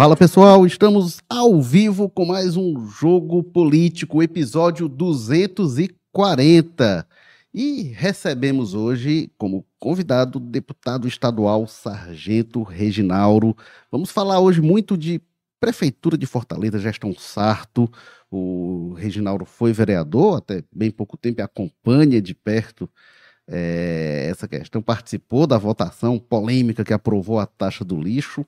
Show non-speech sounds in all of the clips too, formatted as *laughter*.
Fala pessoal, estamos ao vivo com mais um Jogo Político, episódio 240. E recebemos hoje como convidado o deputado estadual Sargento Reginauro. Vamos falar hoje muito de Prefeitura de Fortaleza, gestão Sarto. O Reginauro foi vereador até bem pouco tempo e acompanha de perto é, essa questão. Participou da votação polêmica que aprovou a taxa do lixo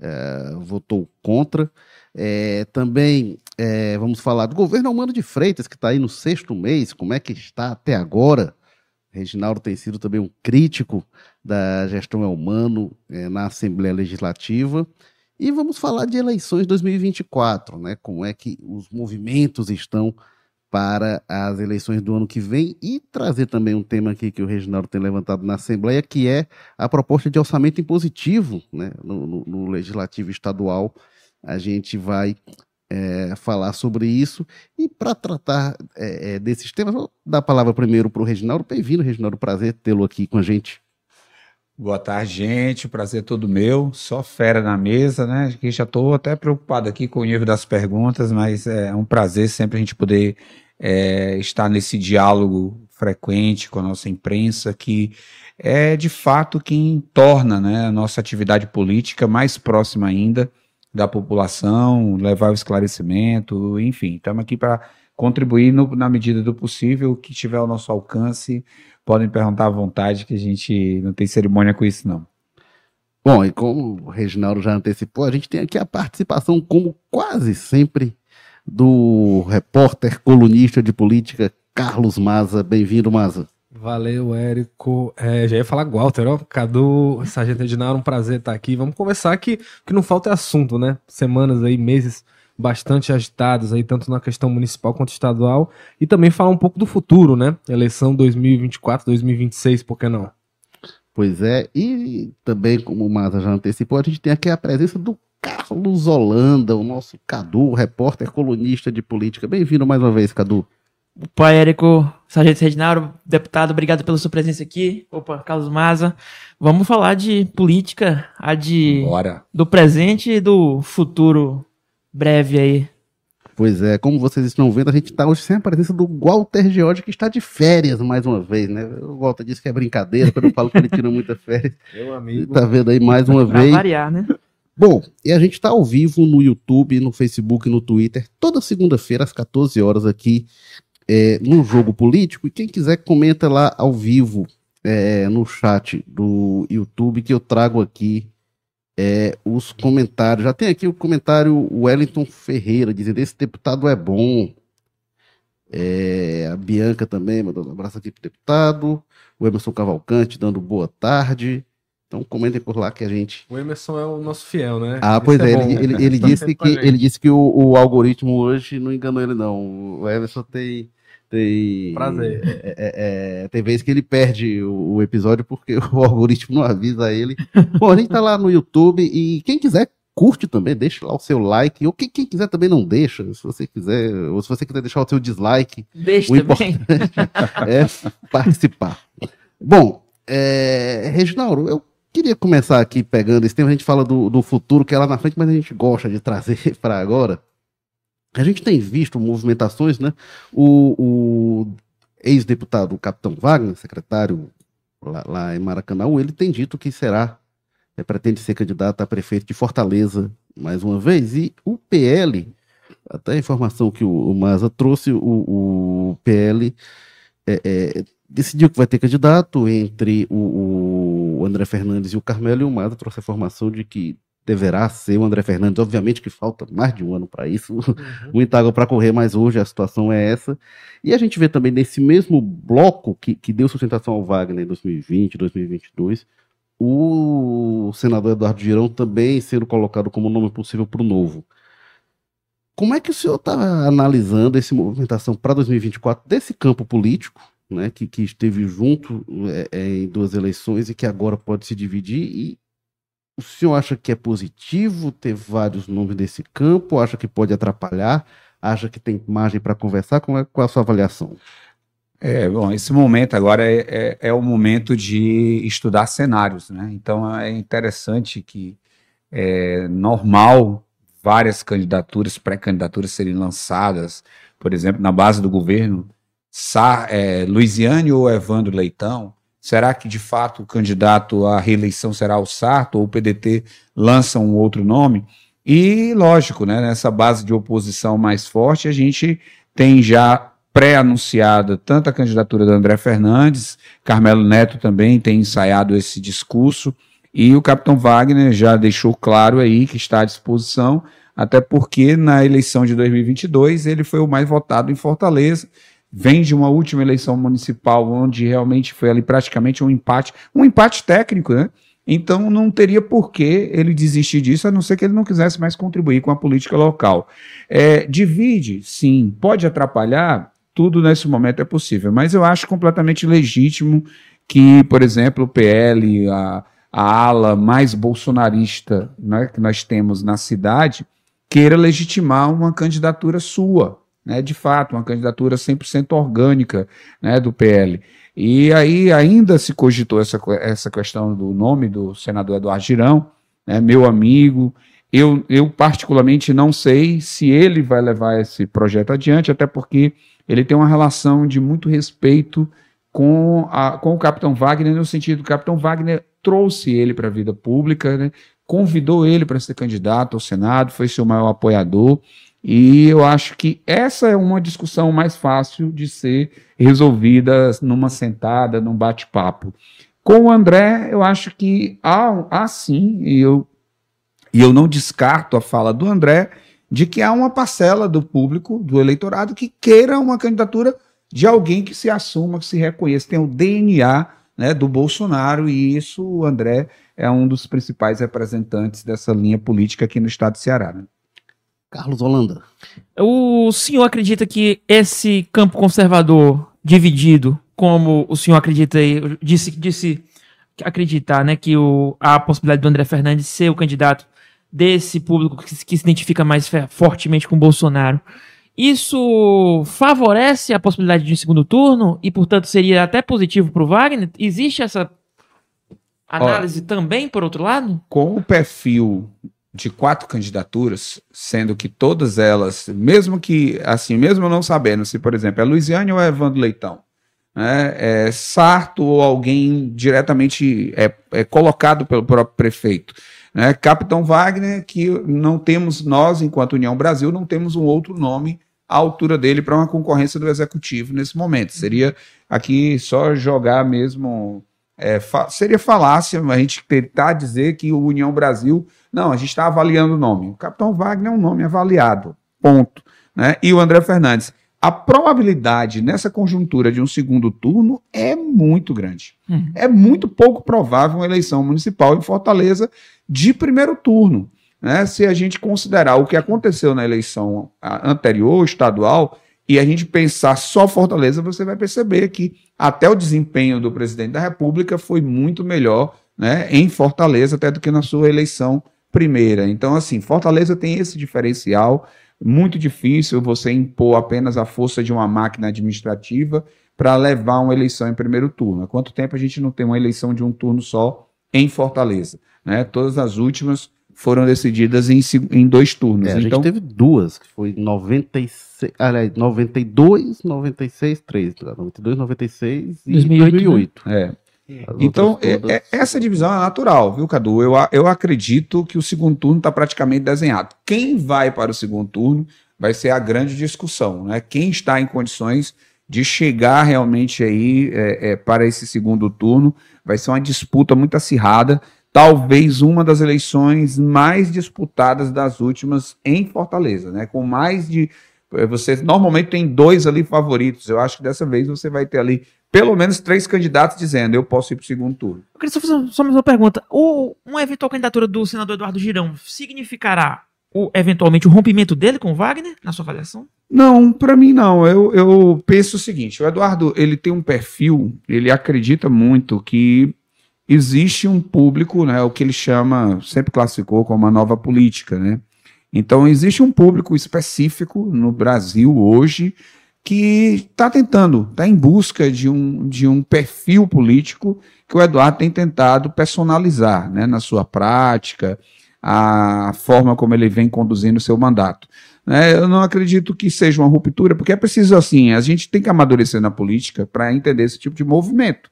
é, votou contra. É, também é, vamos falar do governo Humano de Freitas, que está aí no sexto mês, como é que está até agora. Reginaldo tem sido também um crítico da gestão Elmano é, na Assembleia Legislativa. E vamos falar de eleições 2024, né? Como é que os movimentos estão para as eleições do ano que vem e trazer também um tema aqui que o Reginaldo tem levantado na Assembleia, que é a proposta de orçamento impositivo né, no, no, no Legislativo Estadual. A gente vai é, falar sobre isso. E para tratar é, é, desses temas, vou dar a palavra primeiro para o Reginaldo. Bem-vindo, Reginaldo. Prazer tê-lo aqui com a gente. Boa tarde, gente. Prazer todo meu. Só fera na mesa, né? Aqui já estou até preocupado aqui com o nível das perguntas, mas é um prazer sempre a gente poder é, estar nesse diálogo frequente com a nossa imprensa, que é de fato quem torna né, a nossa atividade política mais próxima ainda da população, levar o esclarecimento, enfim, estamos aqui para contribuir no, na medida do possível, o que tiver ao nosso alcance podem perguntar à vontade, que a gente não tem cerimônia com isso, não. Bom, e como o Reginaldo já antecipou, a gente tem aqui a participação, como quase sempre, do repórter colunista de política Carlos Maza. Bem-vindo, Maza. Valeu, Érico. É, já ia falar Walter, ó. Cadu, Sargento Edinaro, um prazer estar aqui. Vamos conversar que que não falta é assunto, né? Semanas aí, meses bastante agitados aí, tanto na questão municipal quanto estadual, e também falar um pouco do futuro, né? Eleição 2024, 2026, por que não? Pois é, e também, como o Maza já antecipou, a gente tem aqui a presença do Carlos Holanda, o nosso Cadu, repórter colunista de política. Bem-vindo mais uma vez, Cadu. Opa, Érico, Sargento Reginaldo, deputado, obrigado pela sua presença aqui. Opa, Carlos Maza. Vamos falar de política, a de Bora. do presente e do futuro breve aí. Pois é, como vocês estão vendo, a gente está hoje sem a presença do Walter George, que está de férias mais uma vez, né? O Walter disse que é brincadeira, quando eu falo que ele tira muita férias. Meu amigo. Tá vendo aí mais uma Pra vez. variar, né? Bom, e a gente está ao vivo no YouTube, no Facebook, no Twitter, toda segunda-feira às 14 horas aqui é, no Jogo Político. E quem quiser comenta lá ao vivo é, no chat do YouTube que eu trago aqui é, os comentários. Já tem aqui o comentário Wellington Ferreira dizendo esse deputado é bom. É, a Bianca também mandando um abraço aqui pro deputado. O Emerson Cavalcante dando boa tarde. Então comentem por lá que a gente O Emerson é o nosso fiel, né? ah, Esse pois é, bom. ele, ele, ele disse que, ele disse que o, o algoritmo hoje não enganou ele, não. O Everson tem. tem Prazer. É, é, é, tem vezes que ele perde o, o episódio porque *laughs* o algoritmo não avisa ele. Bom, a gente tá lá no YouTube e quem quiser, curte também, deixa lá o seu like. Ou quem, quem quiser também não deixa, se você quiser. Ou se você quiser deixar o seu dislike, Deixa O também. *laughs* é participar. Bom, é, Reginaldo, eu queria começar aqui pegando esse tema. A gente fala do, do futuro, que é lá na frente, mas a gente gosta de trazer *laughs* para agora. A gente tem visto movimentações, né? O, o ex-deputado Capitão Wagner, secretário lá, lá em Maracanã, ele tem dito que será, é, pretende ser candidato a prefeito de Fortaleza mais uma vez. E o PL, até a informação que o, o Maza trouxe, o, o PL é, é, decidiu que vai ter candidato entre o, o André Fernandes e o Carmelo, e o Maza trouxe a informação de que deverá ser o André Fernandes. Obviamente que falta mais de um ano para isso, *laughs* muita água para correr, mas hoje a situação é essa. E a gente vê também nesse mesmo bloco que, que deu sustentação ao Wagner em 2020, 2022, o senador Eduardo Girão também sendo colocado como nome possível para o novo. Como é que o senhor está analisando essa movimentação para 2024 desse campo político, né, que, que esteve junto é, é, em duas eleições e que agora pode se dividir? E o senhor acha que é positivo ter vários nomes desse campo? Acha que pode atrapalhar? Acha que tem margem para conversar? Qual é, qual é a sua avaliação? É, bom, esse momento agora é, é, é o momento de estudar cenários, né? Então é interessante que é normal várias candidaturas, pré-candidaturas serem lançadas, por exemplo, na base do governo, Sa é, Luiziane ou Evandro Leitão, será que de fato o candidato à reeleição será o Sarto ou o PDT lança um outro nome? E, lógico, né, nessa base de oposição mais forte, a gente tem já pré-anunciada tanto a candidatura do André Fernandes, Carmelo Neto também tem ensaiado esse discurso, e o capitão Wagner já deixou claro aí que está à disposição, até porque na eleição de 2022 ele foi o mais votado em Fortaleza, vem de uma última eleição municipal onde realmente foi ali praticamente um empate, um empate técnico, né? Então não teria por que ele desistir disso, a não ser que ele não quisesse mais contribuir com a política local. É, divide, sim, pode atrapalhar, tudo nesse momento é possível, mas eu acho completamente legítimo que, por exemplo, o PL, a, a ala mais bolsonarista né, que nós temos na cidade, queira legitimar uma candidatura sua, né, de fato, uma candidatura 100% orgânica né, do PL. E aí ainda se cogitou essa, essa questão do nome do senador Eduardo Girão, né, meu amigo. Eu, eu, particularmente, não sei se ele vai levar esse projeto adiante, até porque ele tem uma relação de muito respeito com, a, com o Capitão Wagner, no sentido que o Capitão Wagner trouxe ele para a vida pública, né, convidou ele para ser candidato ao Senado, foi seu maior apoiador. E eu acho que essa é uma discussão mais fácil de ser resolvida numa sentada, num bate-papo. Com o André, eu acho que há, há sim, e eu, e eu não descarto a fala do André, de que há uma parcela do público, do eleitorado, que queira uma candidatura de alguém que se assuma, que se reconheça, tem o DNA né, do Bolsonaro, e isso o André é um dos principais representantes dessa linha política aqui no estado de Ceará. Né? Carlos Holanda. O senhor acredita que esse campo conservador dividido, como o senhor acredita aí, disse, disse acreditar, né, que o, a possibilidade do André Fernandes ser o candidato desse público que, que se identifica mais fortemente com o Bolsonaro, isso favorece a possibilidade de um segundo turno e, portanto, seria até positivo para o Wagner? Existe essa análise Olha, também, por outro lado? Com o perfil de quatro candidaturas, sendo que todas elas, mesmo que, assim, mesmo não sabendo se, por exemplo, é Luiziane ou é Evandro Leitão, né, é Sarto ou alguém diretamente é, é colocado pelo próprio prefeito, né, Capitão Wagner, que não temos, nós, enquanto União Brasil, não temos um outro nome à altura dele para uma concorrência do executivo nesse momento. Seria aqui só jogar mesmo. É, fa seria falácia a gente tentar dizer que o União Brasil não, a gente está avaliando o nome. O Capitão Wagner é um nome avaliado. Ponto. Né? E o André Fernandes. A probabilidade nessa conjuntura de um segundo turno é muito grande. Uhum. É muito pouco provável uma eleição municipal em Fortaleza de primeiro turno. Né? Se a gente considerar o que aconteceu na eleição anterior, estadual, e a gente pensar só Fortaleza, você vai perceber que até o desempenho do presidente da República foi muito melhor né, em Fortaleza, até do que na sua eleição primeira. Então, assim, Fortaleza tem esse diferencial. Muito difícil você impor apenas a força de uma máquina administrativa para levar uma eleição em primeiro turno. Há quanto tempo a gente não tem uma eleição de um turno só em Fortaleza? Né? Todas as últimas foram decididas em, em dois turnos. É, a então, gente teve duas, que foi 96, aliás, 92, 96, 3, 92, 96 e 2008. 2008. Né? É. Então, é, é, essa divisão é natural, viu, Cadu? Eu, eu acredito que o segundo turno está praticamente desenhado. Quem vai para o segundo turno vai ser a grande discussão, né? Quem está em condições de chegar realmente aí é, é, para esse segundo turno vai ser uma disputa muito acirrada, talvez uma das eleições mais disputadas das últimas em Fortaleza, né? Com mais de você normalmente tem dois ali favoritos. Eu acho que dessa vez você vai ter ali pelo menos três candidatos dizendo eu posso ir para o segundo turno. Eu queria só fazer só mais uma pergunta. O, uma eventual candidatura do senador Eduardo Girão significará o, eventualmente o rompimento dele com o Wagner, na sua avaliação? Não, para mim não. Eu, eu penso o seguinte: o Eduardo ele tem um perfil, ele acredita muito que existe um público, né, o que ele chama, sempre classificou como uma nova política, né? Então existe um público específico no Brasil hoje que está tentando, está em busca de um, de um perfil político que o Eduardo tem tentado personalizar né, na sua prática, a forma como ele vem conduzindo o seu mandato. Né? Eu não acredito que seja uma ruptura, porque é preciso assim, a gente tem que amadurecer na política para entender esse tipo de movimento.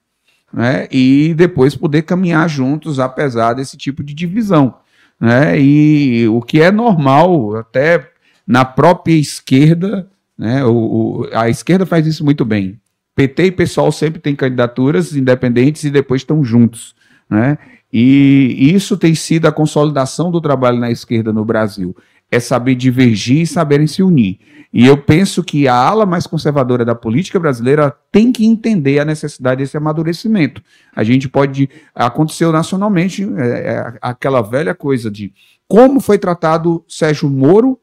Né? E depois poder caminhar juntos, apesar desse tipo de divisão. Né? E o que é normal, até na própria esquerda, né? o, o, a esquerda faz isso muito bem. PT e PSOL sempre têm candidaturas independentes e depois estão juntos. Né? E isso tem sido a consolidação do trabalho na esquerda no Brasil é saber divergir e saberem se unir. E eu penso que a ala mais conservadora da política brasileira tem que entender a necessidade desse amadurecimento. A gente pode. Aconteceu nacionalmente é, é, aquela velha coisa de como foi tratado Sérgio Moro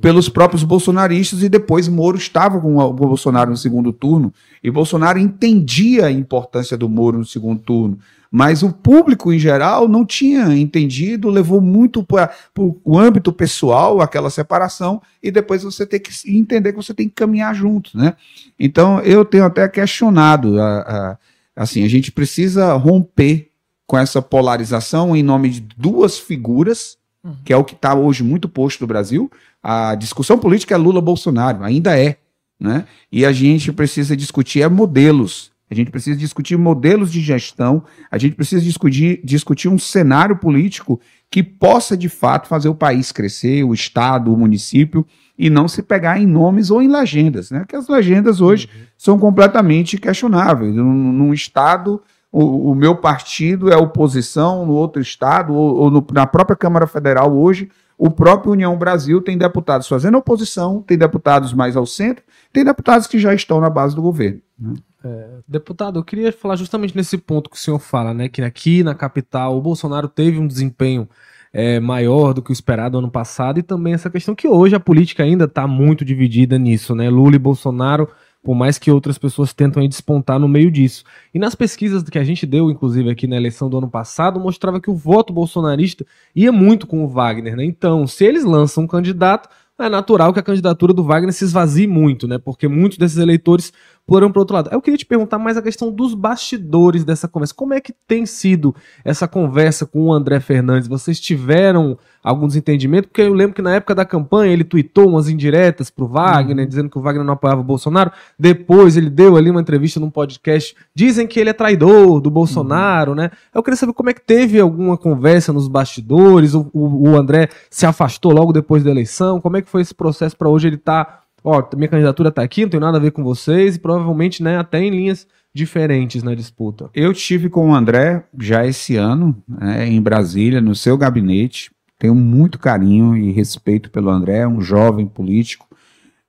pelos próprios bolsonaristas e depois Moro estava com o Bolsonaro no segundo turno e Bolsonaro entendia a importância do Moro no segundo turno. Mas o público, em geral, não tinha entendido, levou muito para o âmbito pessoal aquela separação, e depois você tem que entender que você tem que caminhar juntos. Né? Então, eu tenho até questionado, a, a, assim, a gente precisa romper com essa polarização em nome de duas figuras, uhum. que é o que está hoje muito posto no Brasil. A discussão política é Lula-Bolsonaro, ainda é. Né? E a gente precisa discutir é modelos. A gente precisa discutir modelos de gestão, a gente precisa discutir, discutir um cenário político que possa, de fato, fazer o país crescer, o Estado, o município, e não se pegar em nomes ou em legendas, né? Porque as legendas hoje uhum. são completamente questionáveis. Num, num Estado, o, o, meu partido é oposição, no outro Estado, ou, ou no, na própria Câmara Federal hoje, o próprio União Brasil tem deputados fazendo oposição, tem deputados mais ao centro, tem deputados que já estão na base do governo. Né? É, deputado, eu queria falar justamente nesse ponto que o senhor fala, né? Que aqui na capital o Bolsonaro teve um desempenho é, maior do que o esperado ano passado e também essa questão que hoje a política ainda está muito dividida nisso, né? Lula e Bolsonaro, por mais que outras pessoas tentam despontar no meio disso. E nas pesquisas que a gente deu, inclusive aqui na eleição do ano passado, mostrava que o voto bolsonarista ia muito com o Wagner, né? Então, se eles lançam um candidato, é natural que a candidatura do Wagner se esvazie muito, né? Porque muitos desses eleitores foram para outro lado. Eu queria te perguntar mais a questão dos bastidores dessa conversa. Como é que tem sido essa conversa com o André Fernandes? Vocês tiveram algum desentendimento? Porque eu lembro que na época da campanha ele tweetou umas indiretas pro Wagner, uhum. dizendo que o Wagner não apoiava o Bolsonaro. Depois ele deu ali uma entrevista num podcast. Dizem que ele é traidor do Bolsonaro, uhum. né? Eu queria saber como é que teve alguma conversa nos bastidores. O, o, o André se afastou logo depois da eleição. Como é que foi esse processo para hoje ele tá ó, minha candidatura tá aqui, não tem nada a ver com vocês, e provavelmente, né, até em linhas diferentes na disputa. Eu tive com o André já esse ano, né, em Brasília, no seu gabinete. Tenho muito carinho e respeito pelo André, é um jovem político,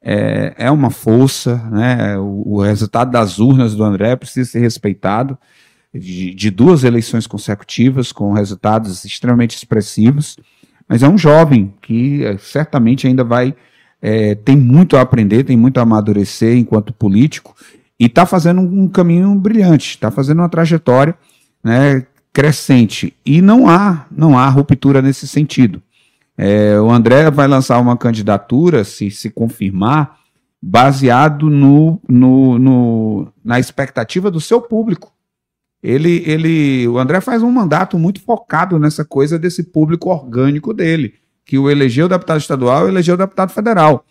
é, é uma força, né? O, o, resultado das urnas do André precisa ser respeitado. De, de duas eleições consecutivas, com resultados extremamente expressivos, mas é um jovem que é, certamente ainda vai é, tem muito a aprender, tem muito a amadurecer enquanto político e está fazendo um caminho brilhante, está fazendo uma trajetória né, crescente. E não há, não há ruptura nesse sentido. É, o André vai lançar uma candidatura, se se confirmar, baseado no, no, no, na expectativa do seu público. Ele, ele, o André faz um mandato muito focado nessa coisa desse público orgânico dele que o elegeu deputado estadual elegeu deputado federal.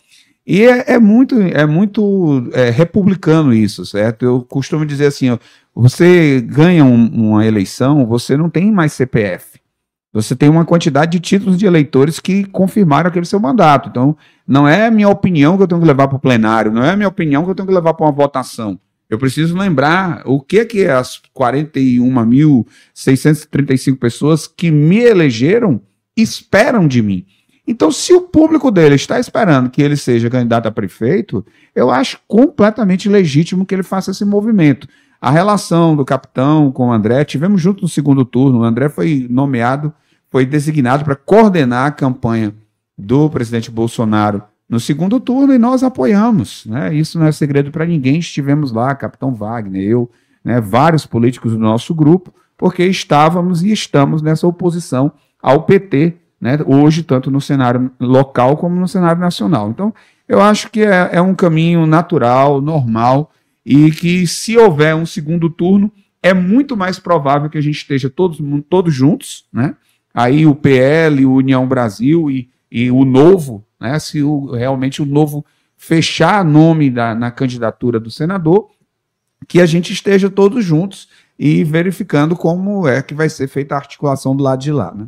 E é, é muito, é muito é, republicano isso, certo? Eu costumo dizer assim: ó, você ganha um, uma eleição, você não tem mais CPF. Você tem uma quantidade de títulos de eleitores que confirmaram aquele seu mandato. Então, não é a minha opinião que eu tenho que levar para o plenário, não é a minha opinião que eu tenho que levar para uma votação. Eu preciso lembrar o que que as 41.635 pessoas que me elegeram esperam de mim. Então, se o público dele está esperando que ele seja candidato a prefeito, eu acho completamente legítimo que ele faça esse movimento. A relação do capitão com o André, tivemos junto no segundo turno, o André foi nomeado, foi designado para coordenar a campanha do presidente Bolsonaro no segundo turno e nós apoiamos. Né? Isso não é segredo para ninguém, estivemos lá, capitão Wagner, eu, né, vários políticos do nosso grupo, porque estávamos e estamos nessa oposição ao PT, né, hoje, tanto no cenário local como no cenário nacional. Então, eu acho que é, é um caminho natural, normal, e que se houver um segundo turno, é muito mais provável que a gente esteja todos, todos juntos, né? aí o PL, o União Brasil e, e o Novo, né, se o, realmente o Novo fechar nome da, na candidatura do senador, que a gente esteja todos juntos e verificando como é que vai ser feita a articulação do lado de lá, né?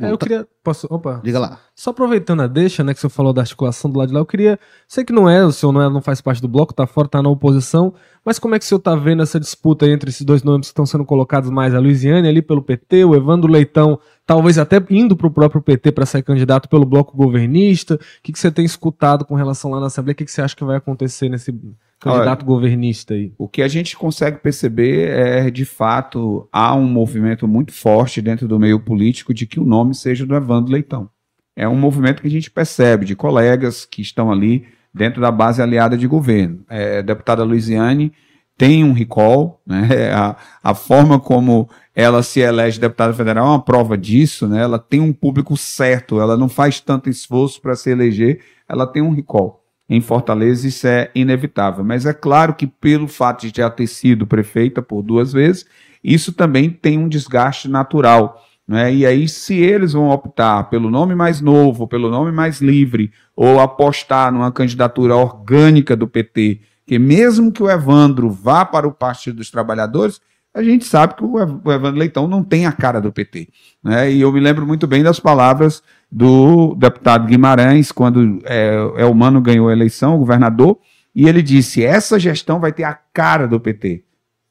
Eu queria. Posso. Opa. Diga lá. Só aproveitando a deixa, né, que você falou da articulação do lado de lá, eu queria. Sei que não é, o senhor não, é, não faz parte do bloco, tá fora, tá na oposição, mas como é que o senhor tá vendo essa disputa entre esses dois nomes que estão sendo colocados mais? A Luiziane ali pelo PT, o Evandro Leitão, talvez até indo pro próprio PT para ser candidato pelo bloco governista. O que, que você tem escutado com relação lá na Assembleia? O que, que você acha que vai acontecer nesse candidato Olha, governista aí? O que a gente consegue perceber é, de fato, há um movimento muito forte dentro do meio político de que o nome seja do Evandro Leitão. É um movimento que a gente percebe de colegas que estão ali dentro da base aliada de governo. É, a deputada Luiziane tem um recall, né? *laughs* a, a forma como ela se elege deputada federal é uma prova disso, né? ela tem um público certo, ela não faz tanto esforço para se eleger, ela tem um recall em Fortaleza, isso é inevitável. Mas é claro que, pelo fato de já ter sido prefeita por duas vezes, isso também tem um desgaste natural. Né? E aí, se eles vão optar pelo nome mais novo, pelo nome mais livre, ou apostar numa candidatura orgânica do PT, que mesmo que o Evandro vá para o Partido dos Trabalhadores, a gente sabe que o Evandro Leitão não tem a cara do PT. Né? E eu me lembro muito bem das palavras do deputado Guimarães, quando é, Elmano ganhou a eleição, o governador, e ele disse: essa gestão vai ter a cara do PT.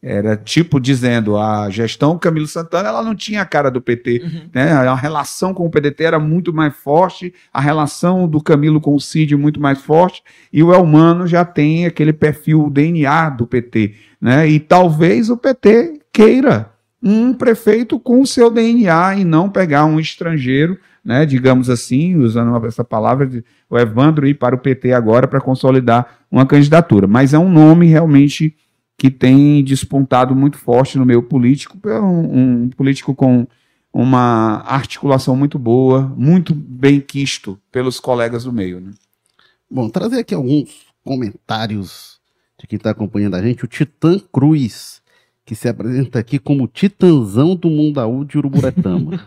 Era tipo dizendo, a gestão Camilo Santana ela não tinha a cara do PT. Uhum. Né? A relação com o PDT era muito mais forte, a relação do Camilo com o Cid muito mais forte, e o Elmano já tem aquele perfil DNA do PT. Né? E talvez o PT queira um prefeito com o seu DNA e não pegar um estrangeiro né, digamos assim, usando essa palavra, de, o Evandro ir para o PT agora para consolidar uma candidatura. Mas é um nome realmente que tem despontado muito forte no meio político, é um, um político com uma articulação muito boa, muito bem quisto pelos colegas do meio. Né? Bom, trazer aqui alguns comentários de quem está acompanhando a gente. O Titã Cruz que se apresenta aqui como Titanzão do Mundaú de Uruburetama.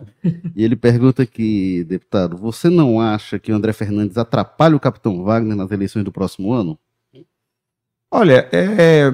*laughs* e ele pergunta aqui, deputado, você não acha que o André Fernandes atrapalha o Capitão Wagner nas eleições do próximo ano? Olha, é,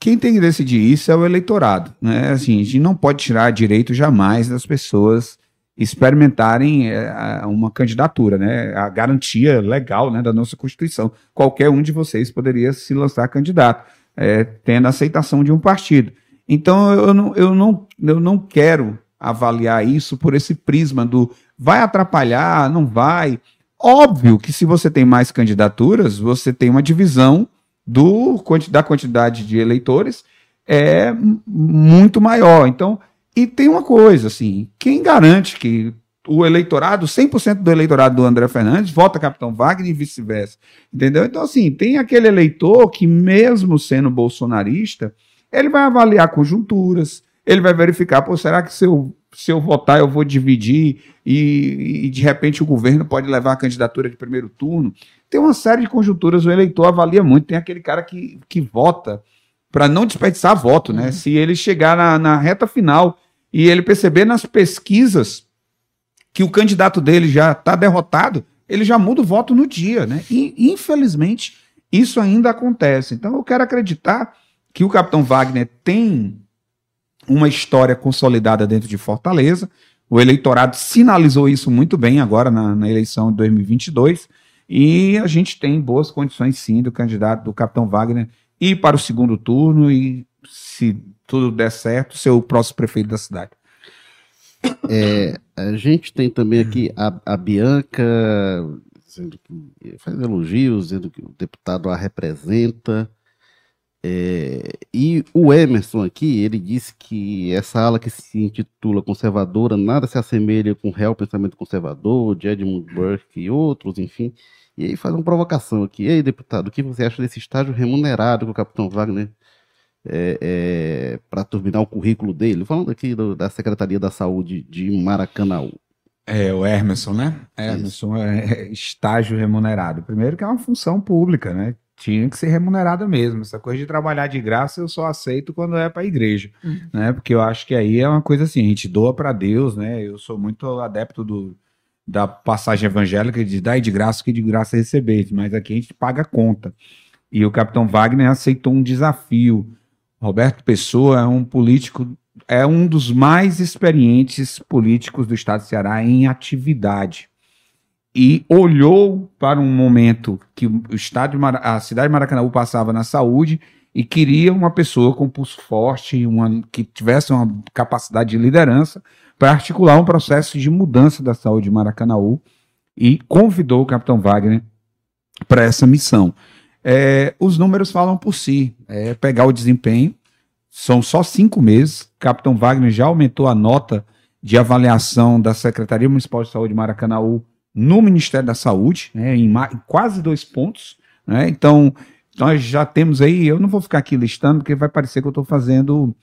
quem tem que decidir isso é o eleitorado. Né? Assim, a gente não pode tirar direito jamais das pessoas experimentarem é, uma candidatura, né? A garantia legal né, da nossa Constituição. Qualquer um de vocês poderia se lançar candidato é, tendo aceitação de um partido. Então eu não, eu, não, eu não quero avaliar isso por esse prisma do vai atrapalhar, não vai. Óbvio que se você tem mais candidaturas, você tem uma divisão do, da quantidade de eleitores é muito maior. Então, e tem uma coisa, assim, quem garante que o eleitorado, 100% do eleitorado do André Fernandes vota Capitão Wagner e vice-versa. Entendeu? Então, assim, tem aquele eleitor que, mesmo sendo bolsonarista, ele vai avaliar conjunturas, ele vai verificar, pô, será que se eu, se eu votar eu vou dividir e, e de repente o governo pode levar a candidatura de primeiro turno? Tem uma série de conjunturas, o eleitor avalia muito. Tem aquele cara que, que vota para não desperdiçar voto, né? Uhum. Se ele chegar na, na reta final e ele perceber nas pesquisas que o candidato dele já está derrotado, ele já muda o voto no dia, né? E, infelizmente, isso ainda acontece. Então, eu quero acreditar que o capitão Wagner tem uma história consolidada dentro de Fortaleza. O eleitorado sinalizou isso muito bem agora na, na eleição de 2022. E a gente tem boas condições, sim, do candidato, do capitão Wagner, ir para o segundo turno e, se tudo der certo, ser o próximo prefeito da cidade. É, a gente tem também aqui a, a Bianca dizendo que faz elogios, dizendo que o deputado a representa. É, e o Emerson aqui, ele disse que essa ala que se intitula conservadora nada se assemelha com o real pensamento conservador, de Edmund Burke e outros, enfim. E aí faz uma provocação aqui. E aí, deputado, o que você acha desse estágio remunerado que o capitão Wagner é, é, para turbinar o currículo dele, falando aqui do, da Secretaria da Saúde de Maracanã. É, o Emerson, né? Emerson é estágio remunerado. Primeiro que é uma função pública, né? tinha que ser remunerada mesmo. Essa coisa de trabalhar de graça eu só aceito quando é para a igreja, Uhum. né? Porque eu acho que aí é uma coisa assim, a gente doa para Deus, né? Eu sou muito adepto do, da passagem evangélica de dar de graça que de graça receber, mas aqui a gente paga a conta. E o capitão Wagner aceitou um desafio. Roberto Pessoa é um político, é um dos mais experientes políticos do estado do Ceará em atividade e olhou para um momento que o estado de Mara- a cidade de Maracanã passava na saúde e queria uma pessoa com pulso forte, uma, que tivesse uma capacidade de liderança para articular um processo de mudança da saúde de Maracanaú e convidou o capitão Wagner para essa missão. É, os números falam por si. É, pegar o desempenho, são só cinco meses. Capitão Wagner já aumentou a nota de avaliação da Secretaria Municipal de Saúde de Maracanaú no Ministério da Saúde, né, em, em quase dois pontos. né? Então, nós já temos aí, eu não vou ficar aqui listando, porque vai parecer que eu estou fazendo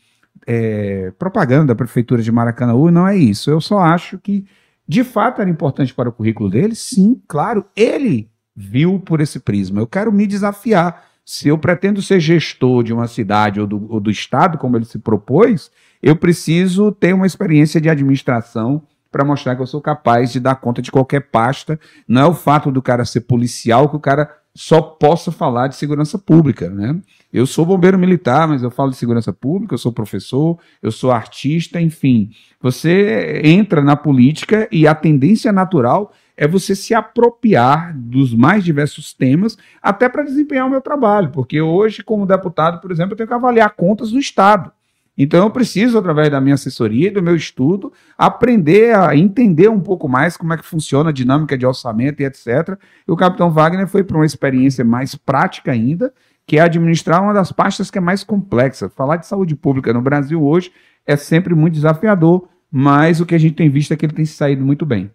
é, propaganda da Prefeitura de Maracanaú, não é isso. Eu só acho que, de fato, era importante para o currículo dele, sim, claro, ele viu por esse prisma. Eu quero me desafiar. Se eu pretendo ser gestor de uma cidade ou do, ou do estado, como ele se propôs, eu preciso ter uma experiência de administração para mostrar que eu sou capaz de dar conta de qualquer pasta. Não é o fato do cara ser policial que o cara só possa falar de segurança pública, né? Eu sou bombeiro militar, mas eu falo de segurança pública, eu sou professor, eu sou artista, enfim. Você entra na política e a tendência natural é você se apropriar dos mais diversos temas, até para desempenhar o meu trabalho, porque hoje, como deputado, por exemplo, eu tenho que avaliar contas do Estado. Então eu preciso, através da minha assessoria e do meu estudo, aprender a entender um pouco mais como é que funciona a dinâmica de orçamento e etc. E o capitão Wagner foi para uma experiência mais prática ainda, que é administrar uma das pastas que é mais complexa. Falar de saúde pública no Brasil hoje é sempre muito desafiador, mas o que a gente tem visto é que ele tem se saído muito bem.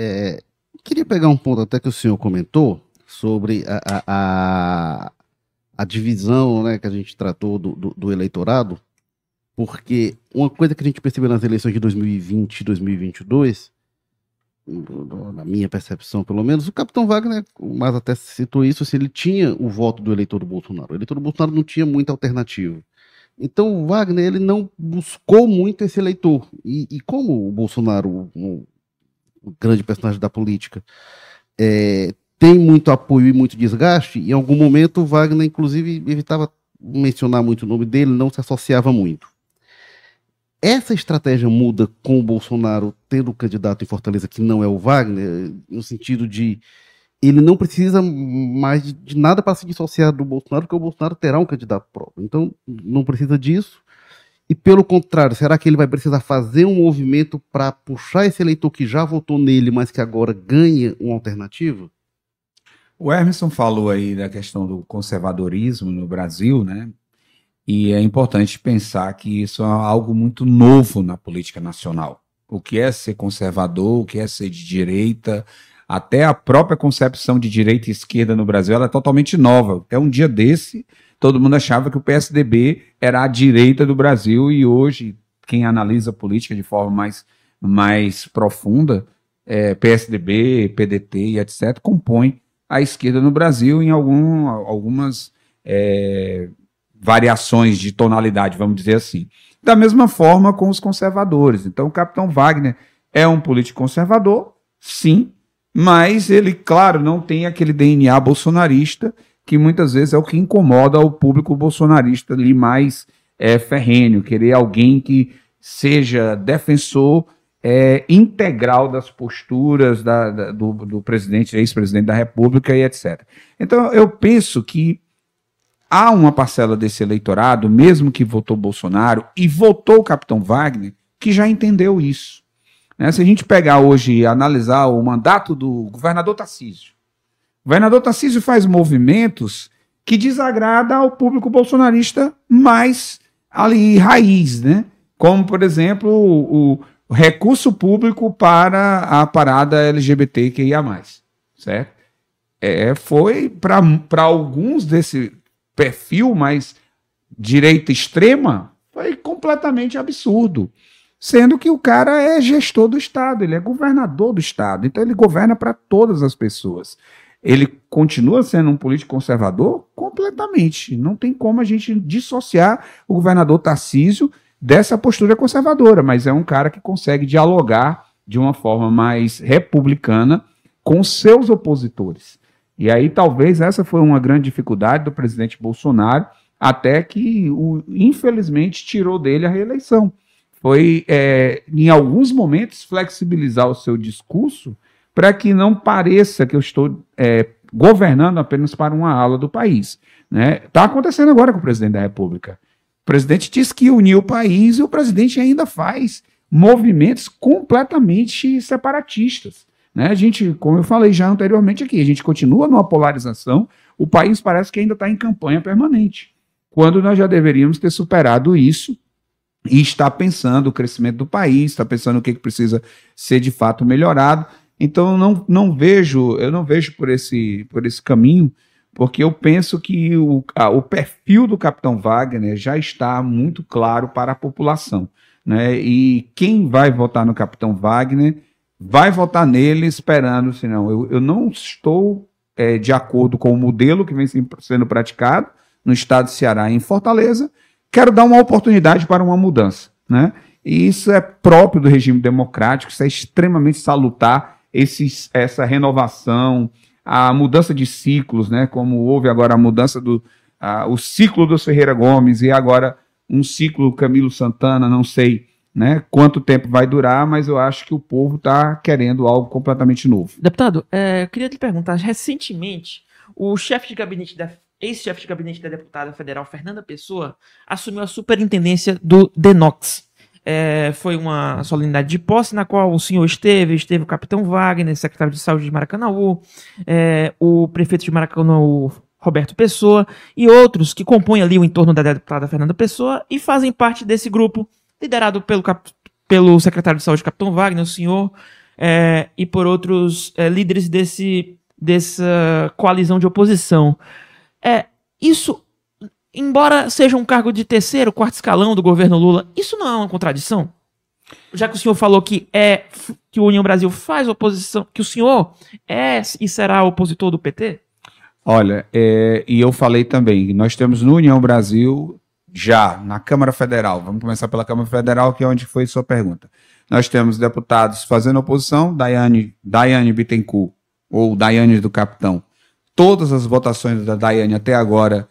É, queria pegar um ponto até que o senhor comentou sobre a, a, a, a divisão né, que a gente tratou do, do, do eleitorado, porque uma coisa que a gente percebeu nas eleições de 2020 e 2022, na minha percepção pelo menos, o capitão Wagner, mas até citou isso, se ele tinha o voto do eleitor do Bolsonaro. O eleitor do Bolsonaro não tinha muita alternativa. Então o Wagner ele não buscou muito esse eleitor. E, e como o Bolsonaro, grande personagem da política, é, tem muito apoio e muito desgaste, em algum momento o Wagner, inclusive, evitava mencionar muito o nome dele, não se associava muito. Essa estratégia muda com o Bolsonaro tendo um candidato em Fortaleza que não é o Wagner, no sentido de ele não precisa mais de nada para se dissociar do Bolsonaro, porque o Bolsonaro terá um candidato próprio. Então, não precisa disso. E pelo contrário, será que ele vai precisar fazer um movimento para puxar esse eleitor que já votou nele, mas que agora ganha uma alternativa? O Emerson falou aí da questão do conservadorismo no Brasil, né? E é importante pensar que isso é algo muito novo na política nacional. O que é ser conservador, o que é ser de direita, até a própria concepção de direita e esquerda no Brasil ela é totalmente nova. Até um dia desse, todo mundo achava que o PSDB era a direita do Brasil e hoje, quem analisa a política de forma mais, mais profunda, é, PSDB, PDT e etc., compõe a esquerda no Brasil em algum, algumas é, variações de tonalidade, vamos dizer assim. Da mesma forma com os conservadores. Então, o capitão Wagner é um político conservador, sim, mas ele, claro, não tem aquele DNA bolsonarista que muitas vezes é o que incomoda o público bolsonarista ali mais é, ferrêneo, querer alguém que seja defensor é, integral das posturas da, da, do, do presidente, ex-presidente da República e etc. Então, eu penso que há uma parcela desse eleitorado, mesmo que votou Bolsonaro e votou o capitão Wagner, que já entendeu isso. Né? Se a gente pegar hoje e analisar o mandato do governador Tarcísio, o governador Tarcísio faz movimentos que desagrada ao público bolsonarista mais ali raiz, né? Como, por exemplo, o, o recurso público para a parada LGBTQIA+, certo? É, foi para alguns desse perfil mais direita extrema, foi completamente absurdo. Sendo que o cara é gestor do Estado, ele é governador do Estado, então ele governa para todas as pessoas. Ele continua sendo um político conservador? Completamente. Não tem como a gente dissociar o governador Tarcísio dessa postura conservadora, mas é um cara que consegue dialogar de uma forma mais republicana com seus opositores. E aí talvez essa foi uma grande dificuldade do presidente Bolsonaro, até que, o, infelizmente, tirou dele a reeleição. Foi, é, em alguns momentos, flexibilizar o seu discurso para que não pareça que eu estou é, governando apenas para uma ala do país. Está né? Tá acontecendo agora com o presidente da República. O presidente disse que uniu o país e o presidente ainda faz movimentos completamente separatistas. Né? A gente, como eu falei já anteriormente aqui, a gente continua numa polarização, o país parece que ainda está em campanha permanente, quando nós já deveríamos ter superado isso e está pensando o crescimento do país, está pensando o que, que precisa ser de fato melhorado. Então não, não vejo, eu não vejo por esse, por esse caminho, porque eu penso que o, o perfil do Capitão Wagner já está muito claro para a população. Né? E quem vai votar no Capitão Wagner vai votar nele esperando, senão eu, eu não estou é, de acordo com o modelo que vem sendo praticado no estado de Ceará e em Fortaleza, quero dar uma oportunidade para uma mudança. Né? E isso é próprio do regime democrático, isso é extremamente salutar, esses, essa renovação, a mudança de ciclos, né? como houve agora a mudança do a, o ciclo do Ferreira Gomes e agora um ciclo Camilo Santana, não sei né, quanto tempo vai durar, mas eu acho que o povo está querendo algo completamente novo. Deputado, é, eu queria te perguntar, recentemente, o chefe de gabinete da ex-chefe de gabinete da deputada federal Fernanda Pessoa assumiu a superintendência do DENOX. É, foi uma solenidade de posse na qual o senhor esteve, esteve o capitão Wagner, secretário de saúde de Maracanãú, é, o prefeito de Maracanãú, Roberto Pessoa, e outros que compõem ali o entorno da deputada Fernanda Pessoa e fazem parte desse grupo, liderado pelo, pelo secretário de saúde, capitão Wagner, o senhor, é, e por outros é, líderes desse, dessa coalizão de oposição. É, isso, embora seja um cargo de terceiro, quarto escalão do governo Lula, isso não é uma contradição? Já que o senhor falou que é que o União Brasil faz oposição, que o senhor é e será opositor do PT? Olha, é, e eu falei também, nós temos no União Brasil, já na Câmara Federal, vamos começar pela Câmara Federal, que é onde foi sua pergunta. Nós temos deputados fazendo oposição, Daiane, Daiane Bittencourt, ou Daiane do Capitão, todas as votações da Daiane até agora,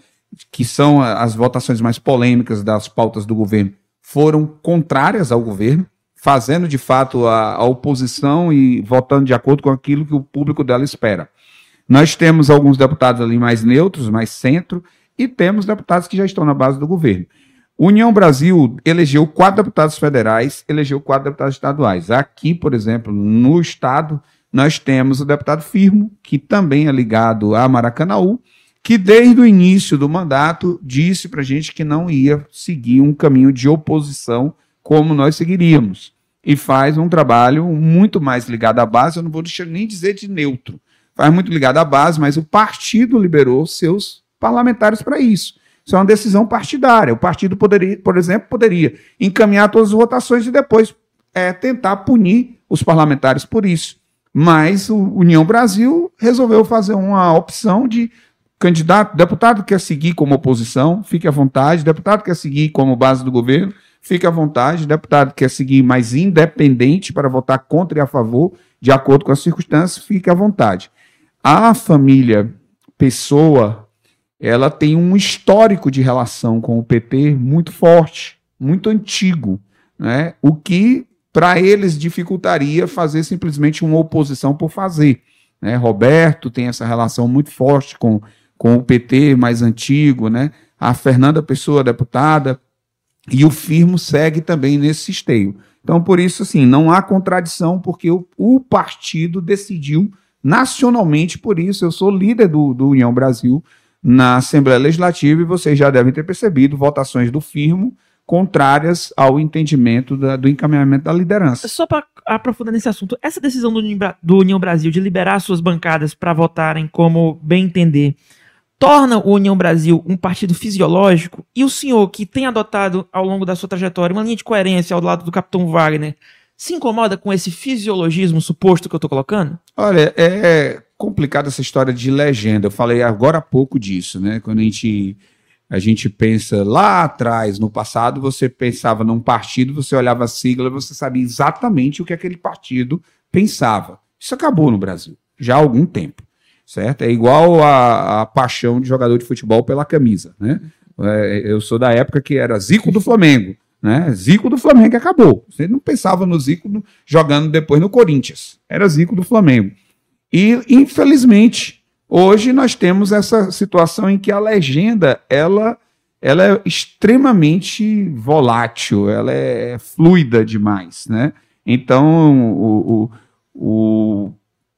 que são as votações mais polêmicas das pautas do governo, foram contrárias ao governo, fazendo de fato a, a oposição e votando de acordo com aquilo que o público dela espera. Nós temos alguns deputados ali mais neutros, mais centro, e temos deputados que já estão na base do governo. União Brasil elegeu quatro deputados federais, elegeu quatro deputados estaduais. Aqui, por exemplo, no estado, nós temos o deputado Firmo, que também é ligado a Maracanaú, que desde o início do mandato disse para a gente que não ia seguir um caminho de oposição como nós seguiríamos. E faz um trabalho muito mais ligado à base, eu não vou nem dizer de neutro, faz muito ligado à base, mas o partido liberou seus parlamentares para isso. Isso é uma decisão partidária. O partido poderia, por exemplo, poderia encaminhar todas as votações e depois é, tentar punir os parlamentares por isso. Mas o União Brasil resolveu fazer uma opção de candidato, deputado quer seguir como oposição, fique à vontade, deputado quer seguir como base do governo, fique à vontade, deputado quer seguir mais independente para votar contra e a favor, de acordo com as circunstâncias, fique à vontade. A família Pessoa, ela tem um histórico de relação com o PT muito forte, muito antigo, né? O que para eles dificultaria fazer simplesmente uma oposição por fazer. Né? Roberto tem essa relação muito forte com, com o PT mais antigo, né? a Fernanda Pessoa, deputada, e o Firmo segue também nesse esteio. Então, por isso, assim, não há contradição, porque o, o partido decidiu nacionalmente, por isso, eu sou líder do, do União Brasil na Assembleia Legislativa, e vocês já devem ter percebido votações do Firmo contrárias ao entendimento da, do encaminhamento da liderança. Só para aprofundar nesse assunto, essa decisão do, do União Brasil de liberar suas bancadas para votarem como bem entender torna o União Brasil um partido fisiológico e o senhor, que tem adotado ao longo da sua trajetória uma linha de coerência ao lado do capitão Wagner, se incomoda com esse fisiologismo suposto que eu estou colocando? Olha, é, complicada essa história de legenda. Eu falei agora há pouco disso, né? Quando a gente, a gente pensa lá atrás, no passado, você pensava num partido, você olhava a sigla, você sabia exatamente o que aquele partido pensava. Isso acabou no Brasil, já há algum tempo, certo? É igual a, a paixão de jogador de futebol pela camisa, né? É, eu sou da época que era Zico do Flamengo, né? Zico do Flamengo acabou. Você não pensava no Zico no, jogando depois no Corinthians, era Zico do Flamengo. E, infelizmente, hoje nós temos essa situação em que a legenda, ela, ela é extremamente volátil, ela é fluida demais, né? Então, o, o, o,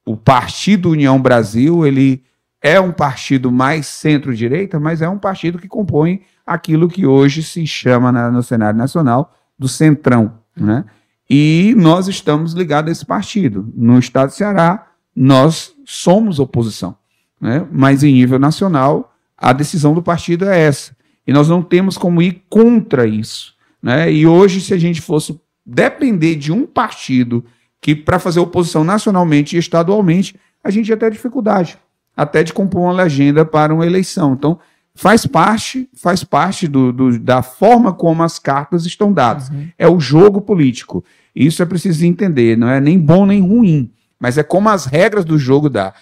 o Partido União Brasil, ele é um partido mais centro-direita, mas é um partido que compõe aquilo que hoje se chama na, no cenário nacional do centrão, né? E nós estamos ligados a esse partido. No estado do Ceará, nós somos oposição. Né? Mas em nível nacional, a decisão do partido é essa. E nós não temos como ir contra isso. Né? E hoje, se a gente fosse depender de um partido que, para fazer oposição nacionalmente e estadualmente, a gente ia ter dificuldade até de compor uma legenda para uma eleição. Então, faz parte, faz parte do, do, da forma como as cartas estão dadas. Uhum. É o jogo político. Isso é preciso entender, não é nem bom nem ruim mas é como as regras do jogo dá.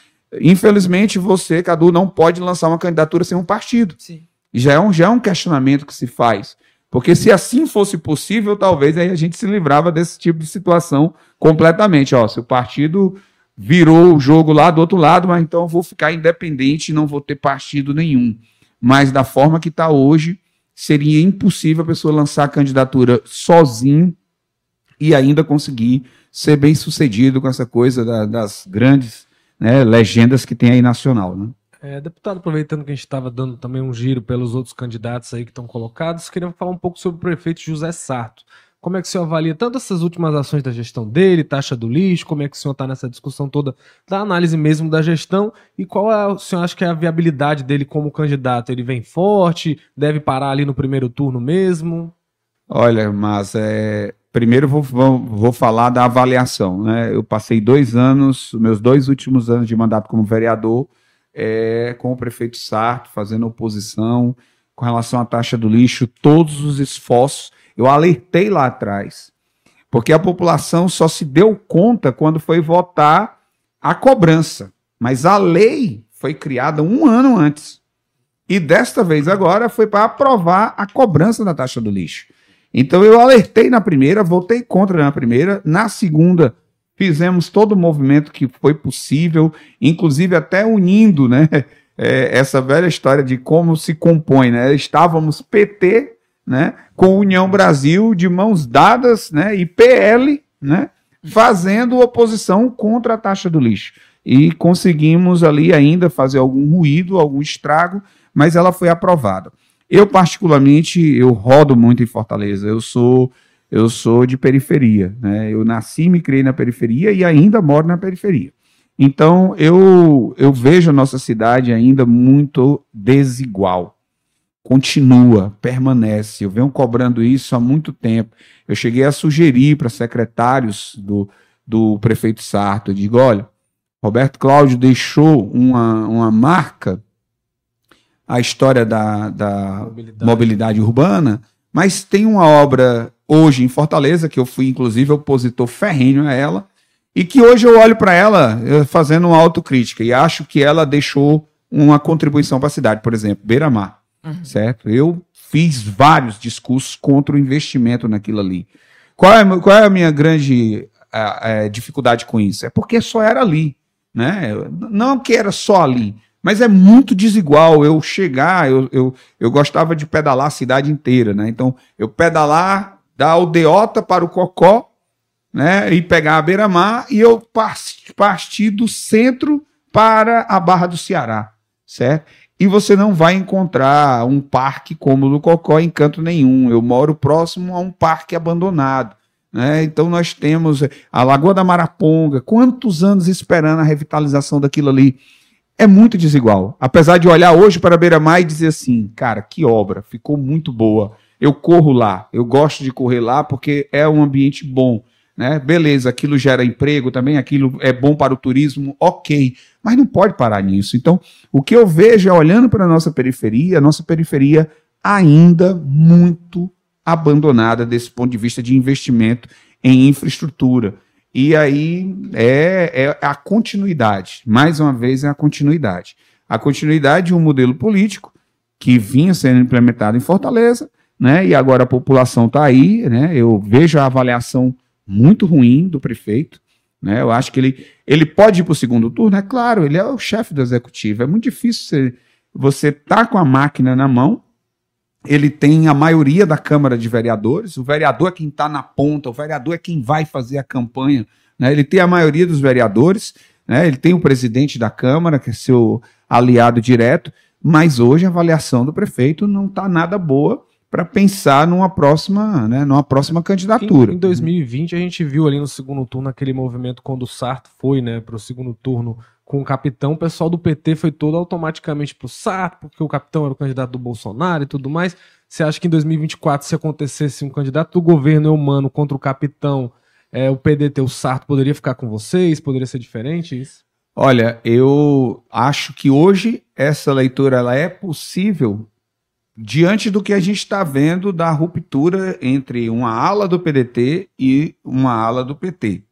Infelizmente, você, Cadu, não pode lançar uma candidatura sem um partido. Sim. Já é um, já é um questionamento que se faz. Porque se assim fosse possível, talvez aí a gente se livrava desse tipo de situação completamente. Ó, se o partido virou o jogo lá do outro lado, mas então eu vou ficar independente e não vou ter partido nenhum. Mas da forma que está hoje, seria impossível a pessoa lançar a candidatura sozinho e ainda conseguir ser bem sucedido com essa coisa da, das grandes né, legendas que tem aí nacional. Né? É, deputado, aproveitando que a gente estava dando também um giro pelos outros candidatos aí que estão colocados, queria falar um pouco sobre o prefeito José Sarto. Como é que o senhor avalia tanto essas últimas ações da gestão dele, taxa do lixo, como é que o senhor está nessa discussão toda da análise mesmo da gestão e qual é, o senhor acha que é a viabilidade dele como candidato? Ele vem forte, deve parar ali no primeiro turno mesmo? Olha, mas é, primeiro vou, vou, vou, falar da avaliação. Né? Eu passei dois anos, meus dois últimos anos de mandato como vereador, é, com o prefeito Sarto, fazendo oposição com relação à taxa do lixo, todos os esforços. Eu alertei lá atrás, porque a população só se deu conta quando foi votar a cobrança. Mas a lei foi criada um ano antes. E desta vez agora foi para aprovar a cobrança da taxa do lixo. Então eu alertei na primeira, votei contra na primeira, na segunda fizemos todo o movimento que foi possível, inclusive até unindo, né, *laughs* é, essa velha história de como se compõe, né? Estávamos PT, né, com União Brasil de mãos dadas, né, e PL, né, fazendo oposição contra a taxa do lixo. E conseguimos ali ainda fazer algum ruído, algum estrago, mas ela foi aprovada. Eu, particularmente, eu rodo muito em Fortaleza. Eu sou eu sou de periferia. Né? Eu nasci e me criei na periferia e ainda moro na periferia. Então, eu, eu vejo a nossa cidade ainda muito desigual. Continua, permanece. Eu venho cobrando isso há muito tempo. Eu cheguei a sugerir para secretários do, do prefeito Sarto, eu digo, olha, Roberto Cláudio deixou uma, uma marca a história da, da mobilidade. mobilidade. urbana, mas tem uma obra hoje em Fortaleza, que eu fui inclusive opositor ferrenho a ela, e que hoje eu olho para ela fazendo uma autocrítica e acho que ela deixou uma contribuição para a cidade, por exemplo, Beira-Mar, uhum. certo? Eu fiz vários discursos contra o investimento naquilo ali. Qual é, qual é a minha grande a, a dificuldade com isso? É porque só era ali, né? Não que era só ali, mas é muito desigual eu chegar, eu, eu, eu gostava de pedalar a cidade inteira, né? Então, eu pedalar da aldeota para o Cocó, né? E pegar a beira-mar e eu partir do centro para a Barra do Ceará, certo? E você não vai encontrar um parque como o do Cocó em canto nenhum. Eu moro próximo a um parque abandonado. Né? Então nós temos a Lagoa da Maraponga. Quantos anos esperando a revitalização daquilo ali? é muito desigual. Apesar de olhar hoje para Beira-Mar e dizer assim, cara, que obra, ficou muito boa. Eu corro lá, eu gosto de correr lá porque é um ambiente bom. né? Beleza, aquilo gera emprego também, aquilo é bom para o turismo, ok, mas não pode parar nisso. Então, o que eu vejo é olhando para a nossa periferia, a nossa periferia ainda muito abandonada desse ponto de vista de investimento em infraestrutura. E aí é, é a continuidade, mais uma vez, é a continuidade. A continuidade de um modelo político que vinha sendo implementado em Fortaleza, né? E agora a população está aí, né? Eu vejo a avaliação muito ruim do prefeito, né? Eu acho que ele, ele pode ir para o segundo turno, é claro, ele é o chefe do executivo. É muito difícil você, você tá com a máquina na mão. Ele tem a maioria da Câmara de Vereadores, o vereador é quem está na ponta, o vereador é quem vai fazer a campanha. Né? Ele tem a maioria dos vereadores, né? ele tem o presidente da Câmara, que é seu aliado direto, mas hoje a avaliação do prefeito não está nada boa para pensar numa próxima, né, numa próxima candidatura. Em, em, 2020 a gente viu ali no segundo turno aquele movimento quando o Sarto foi, né, para o segundo turno com o capitão, o pessoal do PT foi todo automaticamente para o Sarto, porque o capitão era o candidato do Bolsonaro e tudo mais. Você acha que em 2024 se acontecesse um candidato do governo humano contra o capitão, é, o PDT, o Sarto poderia ficar com vocês? Poderia ser diferente isso? Olha, eu acho que hoje essa leitura ela é possível diante do que a gente está vendo da ruptura entre uma ala do PDT e uma ala do PT.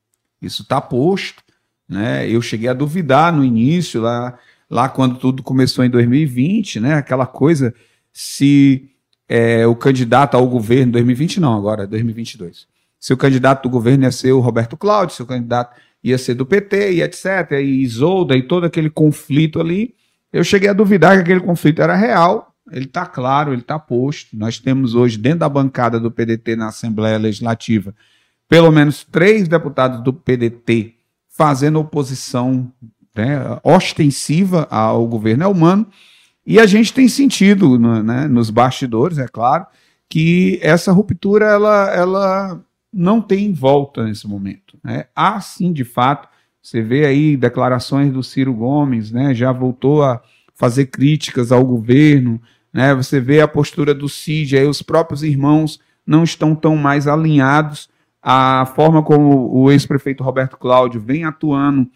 Isso está posto, né? Eu cheguei a duvidar no início, lá, lá quando tudo começou em 2020, né? Aquela coisa se é, o candidato ao governo, 2020 não, agora 2022. Se o candidato do governo ia ser o Roberto Cláudio, se o candidato ia ser do PT e etc. E Isolda e todo aquele conflito ali. Eu cheguei a duvidar que aquele conflito era real. Ele está claro, ele está posto. Nós temos hoje, dentro da bancada do PDT na Assembleia Legislativa, pelo menos três deputados do PDT fazendo oposição né, ostensiva ao governo humano. E a gente tem sentido né, nos bastidores, é claro, que essa ruptura ela, ela não tem volta nesse momento. Né? Há sim, de fato, você vê aí declarações do Ciro Gomes, né? já voltou a fazer críticas ao governo, né? você vê a postura do Cid, aí os próprios irmãos não estão tão mais alinhados à forma como o ex-prefeito Roberto Cláudio vem atuando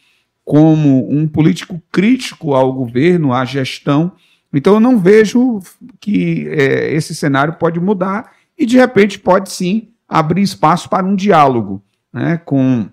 como um político crítico ao governo, à gestão. Então eu não vejo que é, esse cenário pode mudar e de repente pode sim abrir espaço para um diálogo né, com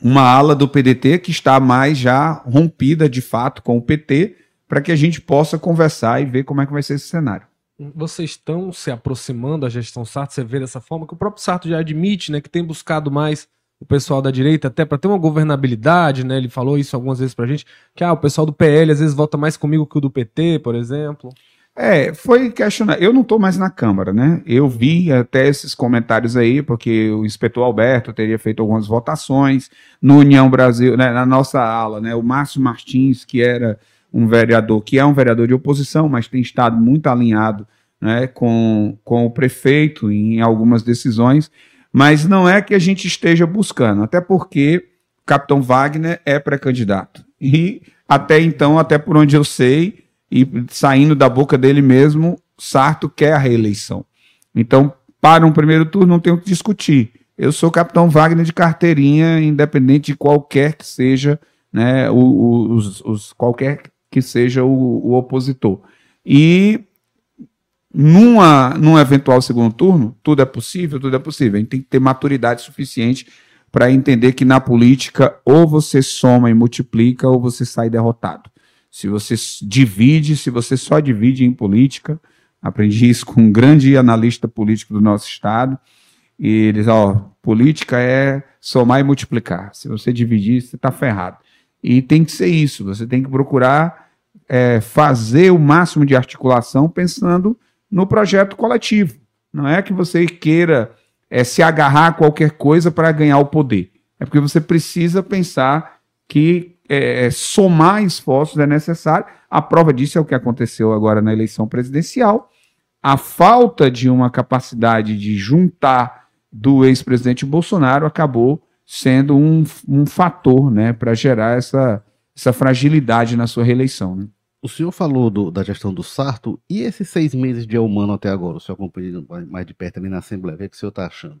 uma ala do PDT que está mais já rompida de fato com o PT, para que a gente possa conversar e ver como é que vai ser esse cenário. Vocês estão se aproximando da gestão Sarto, você vê dessa forma, que o próprio Sarto já admite né, que tem buscado mais o pessoal da direita, até para ter uma governabilidade, né? Ele falou isso algumas vezes para a gente, que ah, o pessoal do PL às vezes vota mais comigo que o do PT, por exemplo. É, foi questionar. Eu não estou mais na Câmara, né? Eu vi até esses comentários aí, porque o inspetor Alberto teria feito algumas votações no União Brasil, né, na nossa ala, né? O Márcio Martins, que era um vereador, que é um vereador de oposição, mas tem estado muito alinhado né, com, com o prefeito em algumas decisões, mas não é que a gente esteja buscando, até porque o capitão Wagner é pré-candidato. E até então, até por onde eu sei, e saindo da boca dele mesmo, Sarto quer a reeleição. Então, para um primeiro turno, não tem o que discutir. Eu sou capitão Wagner de carteirinha, independente de qualquer que seja, né, o, o, os, os, qualquer que seja o, o opositor. E numa, num eventual segundo turno, tudo é possível, tudo é possível. A gente tem que ter maturidade suficiente para entender que na política ou você soma e multiplica ou você sai derrotado se você divide, se você só divide em política, aprendi isso com um grande analista político do nosso estado, e eles, ó, política é somar e multiplicar. Se você dividir, você está ferrado. E tem que ser isso, você tem que procurar é, fazer o máximo de articulação pensando no projeto coletivo. Não é que você queira é, se agarrar a qualquer coisa para ganhar o poder. É porque você precisa pensar que é, é, somar esforços é necessário. A prova disso é o que aconteceu agora na eleição presidencial. A falta de uma capacidade de juntar do ex-presidente Bolsonaro acabou sendo um, um fator né, para gerar essa, essa fragilidade na sua reeleição. Né? O senhor falou do, da gestão do Sarto e esses seis meses de humano até agora? O senhor acompanhou mais de perto ali na Assembleia, o que, é o senhor está achando?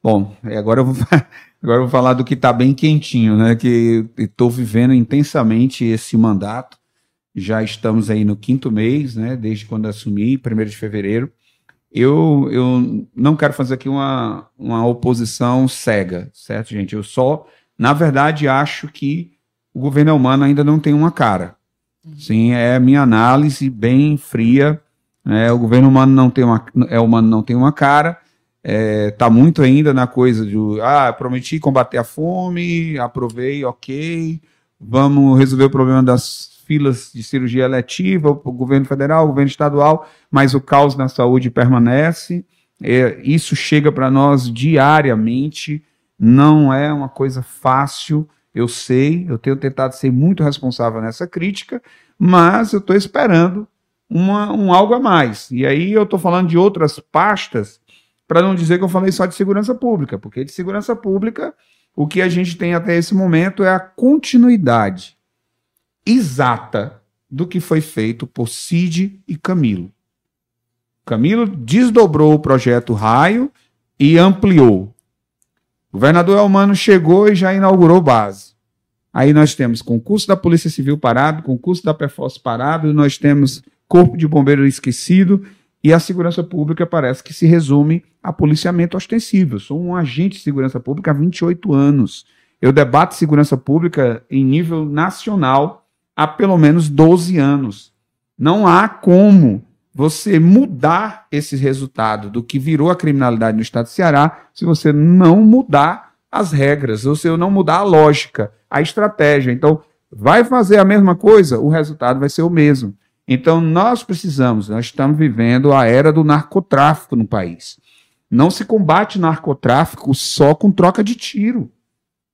Bom, agora eu vou, *laughs* agora eu vou falar do que está bem quentinho, né? Que estou vivendo intensamente esse mandato. Já estamos aí no quinto mês, né? Desde quando assumi, primeiro de fevereiro. Eu, eu não quero fazer aqui uma, uma oposição cega, certo, gente? Eu só, na verdade, acho que o governo humano ainda não tem uma cara. Sim, é a minha análise bem fria. Né? O governo humano não tem uma, é humano não tem uma cara está é, tá muito ainda na coisa de ah, prometi combater a fome, aprovei, ok, vamos resolver o problema das filas de cirurgia eletiva, o governo federal, o governo estadual, mas o caos na saúde permanece. É, isso chega para nós diariamente, não é uma coisa fácil, eu sei, eu tenho tentado ser muito responsável nessa crítica, mas eu estou esperando uma, um algo a mais. E aí eu estou falando de outras pastas para não dizer que eu falei só de segurança pública, porque de segurança pública, o que a gente tem até esse momento é a continuidade exata do que foi feito por Cid e Camilo. Camilo desdobrou o projeto Raio e ampliou. O governador Elmano chegou e já inaugurou base. Aí nós temos concurso da Polícia Civil parado, concurso da PFOS parado, nós temos Corpo de Bombeiro esquecido, e a segurança pública parece que se resume a policiamento ostensivo. Eu sou um agente de segurança pública há 28 anos. Eu debato segurança pública em nível nacional há pelo menos 12 anos. Não há como você mudar esse resultado do que virou a criminalidade no estado do Ceará se você não mudar as regras, ou se eu não mudar a lógica, a estratégia. Então, vai fazer a mesma coisa, o resultado vai ser o mesmo. Então, nós precisamos, nós estamos vivendo a era do narcotráfico no país. Não se combate narcotráfico só com troca de tiro.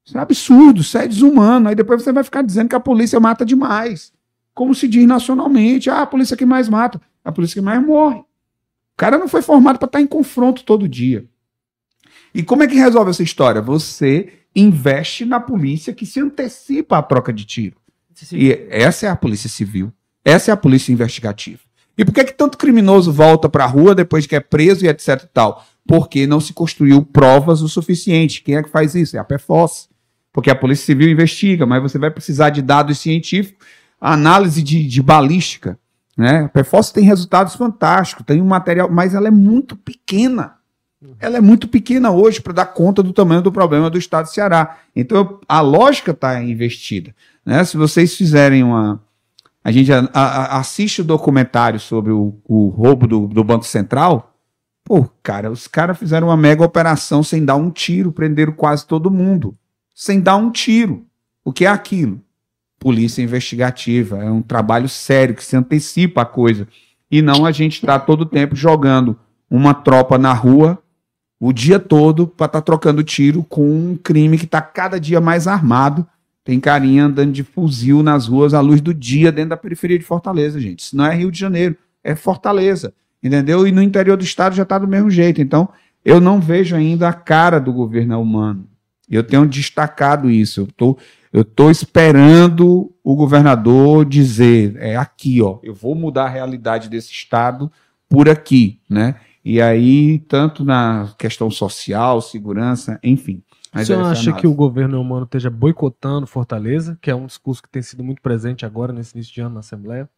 Isso é absurdo, isso é desumano. Aí depois você vai ficar dizendo que a polícia mata demais. Como se diz nacionalmente, ah, a polícia que mais mata, a polícia que mais morre. O cara não foi formado para estar em confronto todo dia. E como é que resolve essa história? Você investe na polícia que se antecipa à troca de tiro. E essa é a polícia civil. Essa é a polícia investigativa. E por que, que tanto criminoso volta para a rua depois que é preso e etc e tal? Porque não se construiu provas o suficiente. Quem é que faz isso? É a PFOS. Porque a Polícia Civil investiga, mas você vai precisar de dados científicos, análise de, de balística. Né? A PFOS tem resultados fantásticos, tem um material, mas ela é muito pequena. Ela é muito pequena hoje para dar conta do tamanho do problema do estado de Ceará. Então a lógica está investida. Né? Se vocês fizerem uma, a gente a, a, assiste o documentário sobre o, o roubo do, do, Banco Central. Pô, cara, os caras fizeram uma mega operação sem dar um tiro, prenderam quase todo mundo. Sem dar um tiro. O que é aquilo? Polícia investigativa. É um trabalho sério que se antecipa a coisa. E não a gente está todo tempo jogando uma tropa na rua o dia todo para estar tá trocando tiro com um crime que está cada dia mais armado tem carinha andando de fuzil nas ruas à luz do dia dentro da periferia de Fortaleza, gente. Isso não é Rio de Janeiro, é Fortaleza. Entendeu? E no interior do estado já está do mesmo jeito. Então, eu não vejo ainda a cara do governo humano. Eu tenho destacado isso. Eu tô, eu tô esperando o governador dizer, é aqui, ó, eu vou mudar a realidade desse estado por aqui, né? E aí, tanto na questão social, segurança, enfim. Mas o senhor acha que o governo humano esteja boicotando Fortaleza, que é um discurso que tem sido muito presente agora, nesse início de ano na Assembleia?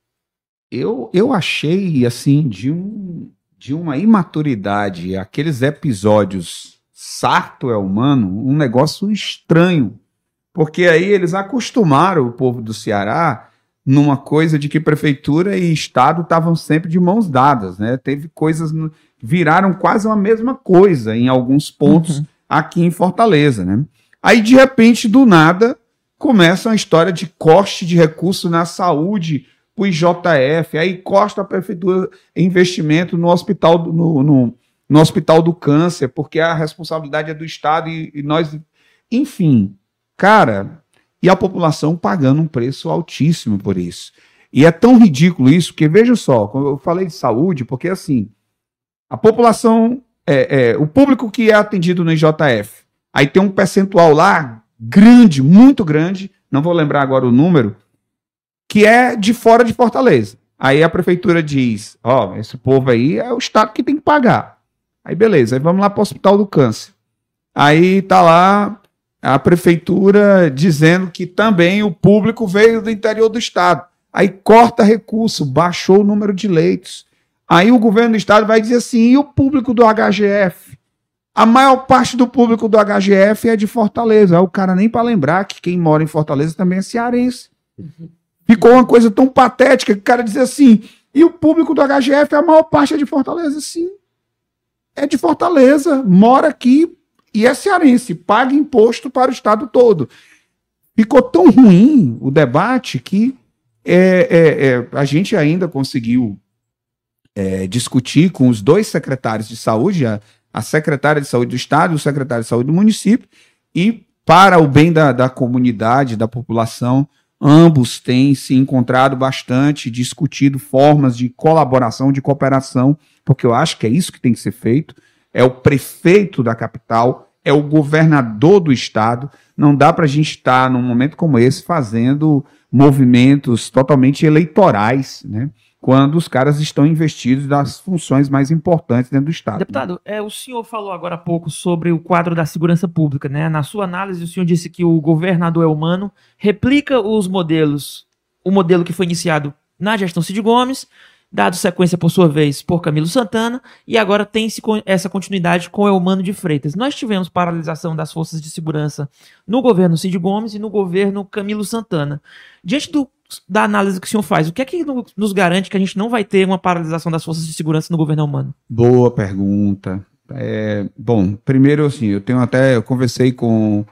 Eu, eu achei, assim, de, um, de uma imaturidade, aqueles episódios Sarto é humano, um negócio estranho. Porque aí eles acostumaram o povo do Ceará numa coisa de que prefeitura e Estado estavam sempre de mãos dadas, né? Teve coisas, viraram quase uma mesma coisa em alguns pontos. Uhum aqui em Fortaleza, né? Aí, de repente, do nada, começa uma história de corte de recursos na saúde o IJF, aí costa a prefeitura investimento no hospital, no, no, no, hospital do câncer, porque a responsabilidade é do Estado e, e nós. Enfim, cara, e a população pagando um preço altíssimo por isso. E é tão ridículo isso, que veja só, eu falei de saúde, porque assim, a população é, é, o público que é atendido no IJF, aí tem um percentual lá grande, muito grande, não vou lembrar agora o número, que é de fora de Fortaleza. Aí a prefeitura diz: Ó, oh, esse povo aí é o Estado que tem que pagar. Aí beleza, aí vamos lá para o Hospital do Câncer. Aí tá lá a prefeitura dizendo que também o público veio do interior do estado. Aí corta recurso, baixou o número de leitos. Aí o governo do estado vai dizer assim: e o público do HGF? A maior parte do público do HGF é de Fortaleza. Aí o cara nem para lembrar que quem mora em Fortaleza também é cearense. Ficou uma coisa tão patética que o cara diz assim: e o público do HGF, a maior parte é de Fortaleza? Sim. É de Fortaleza, mora aqui e é cearense, paga imposto para o estado todo. Ficou tão ruim o debate que é, é, é, a gente ainda conseguiu é, discutir com os dois secretários de saúde, a, a secretária de saúde do estado e o secretário de saúde do município, e para o bem da, da comunidade, da população, Ambos têm se encontrado bastante, discutido formas de colaboração, de cooperação, porque eu acho que é isso que tem que ser feito. É o prefeito da capital, é o governador do estado. Não dá para a gente estar, num momento como esse, fazendo movimentos totalmente eleitorais, né? quando os caras estão investidos das funções mais importantes dentro do Estado. Deputado, é, o senhor falou agora há pouco sobre o quadro da segurança pública, né? Na sua análise, o senhor disse que o governador é humano, replica os modelos, o modelo que foi iniciado na gestão Cid Gomes, dado sequência, por sua vez, por Camilo Santana, e agora tem essa continuidade com Eumano de Freitas. Nós tivemos paralisação das forças de segurança no governo Cid Gomes e no governo Camilo Santana. Diante do da análise que o senhor faz, o que é que nos garante que a gente não vai ter uma paralisação das forças de segurança no governo humano? Boa pergunta. É, bom, primeiro assim, eu tenho até, eu conversei com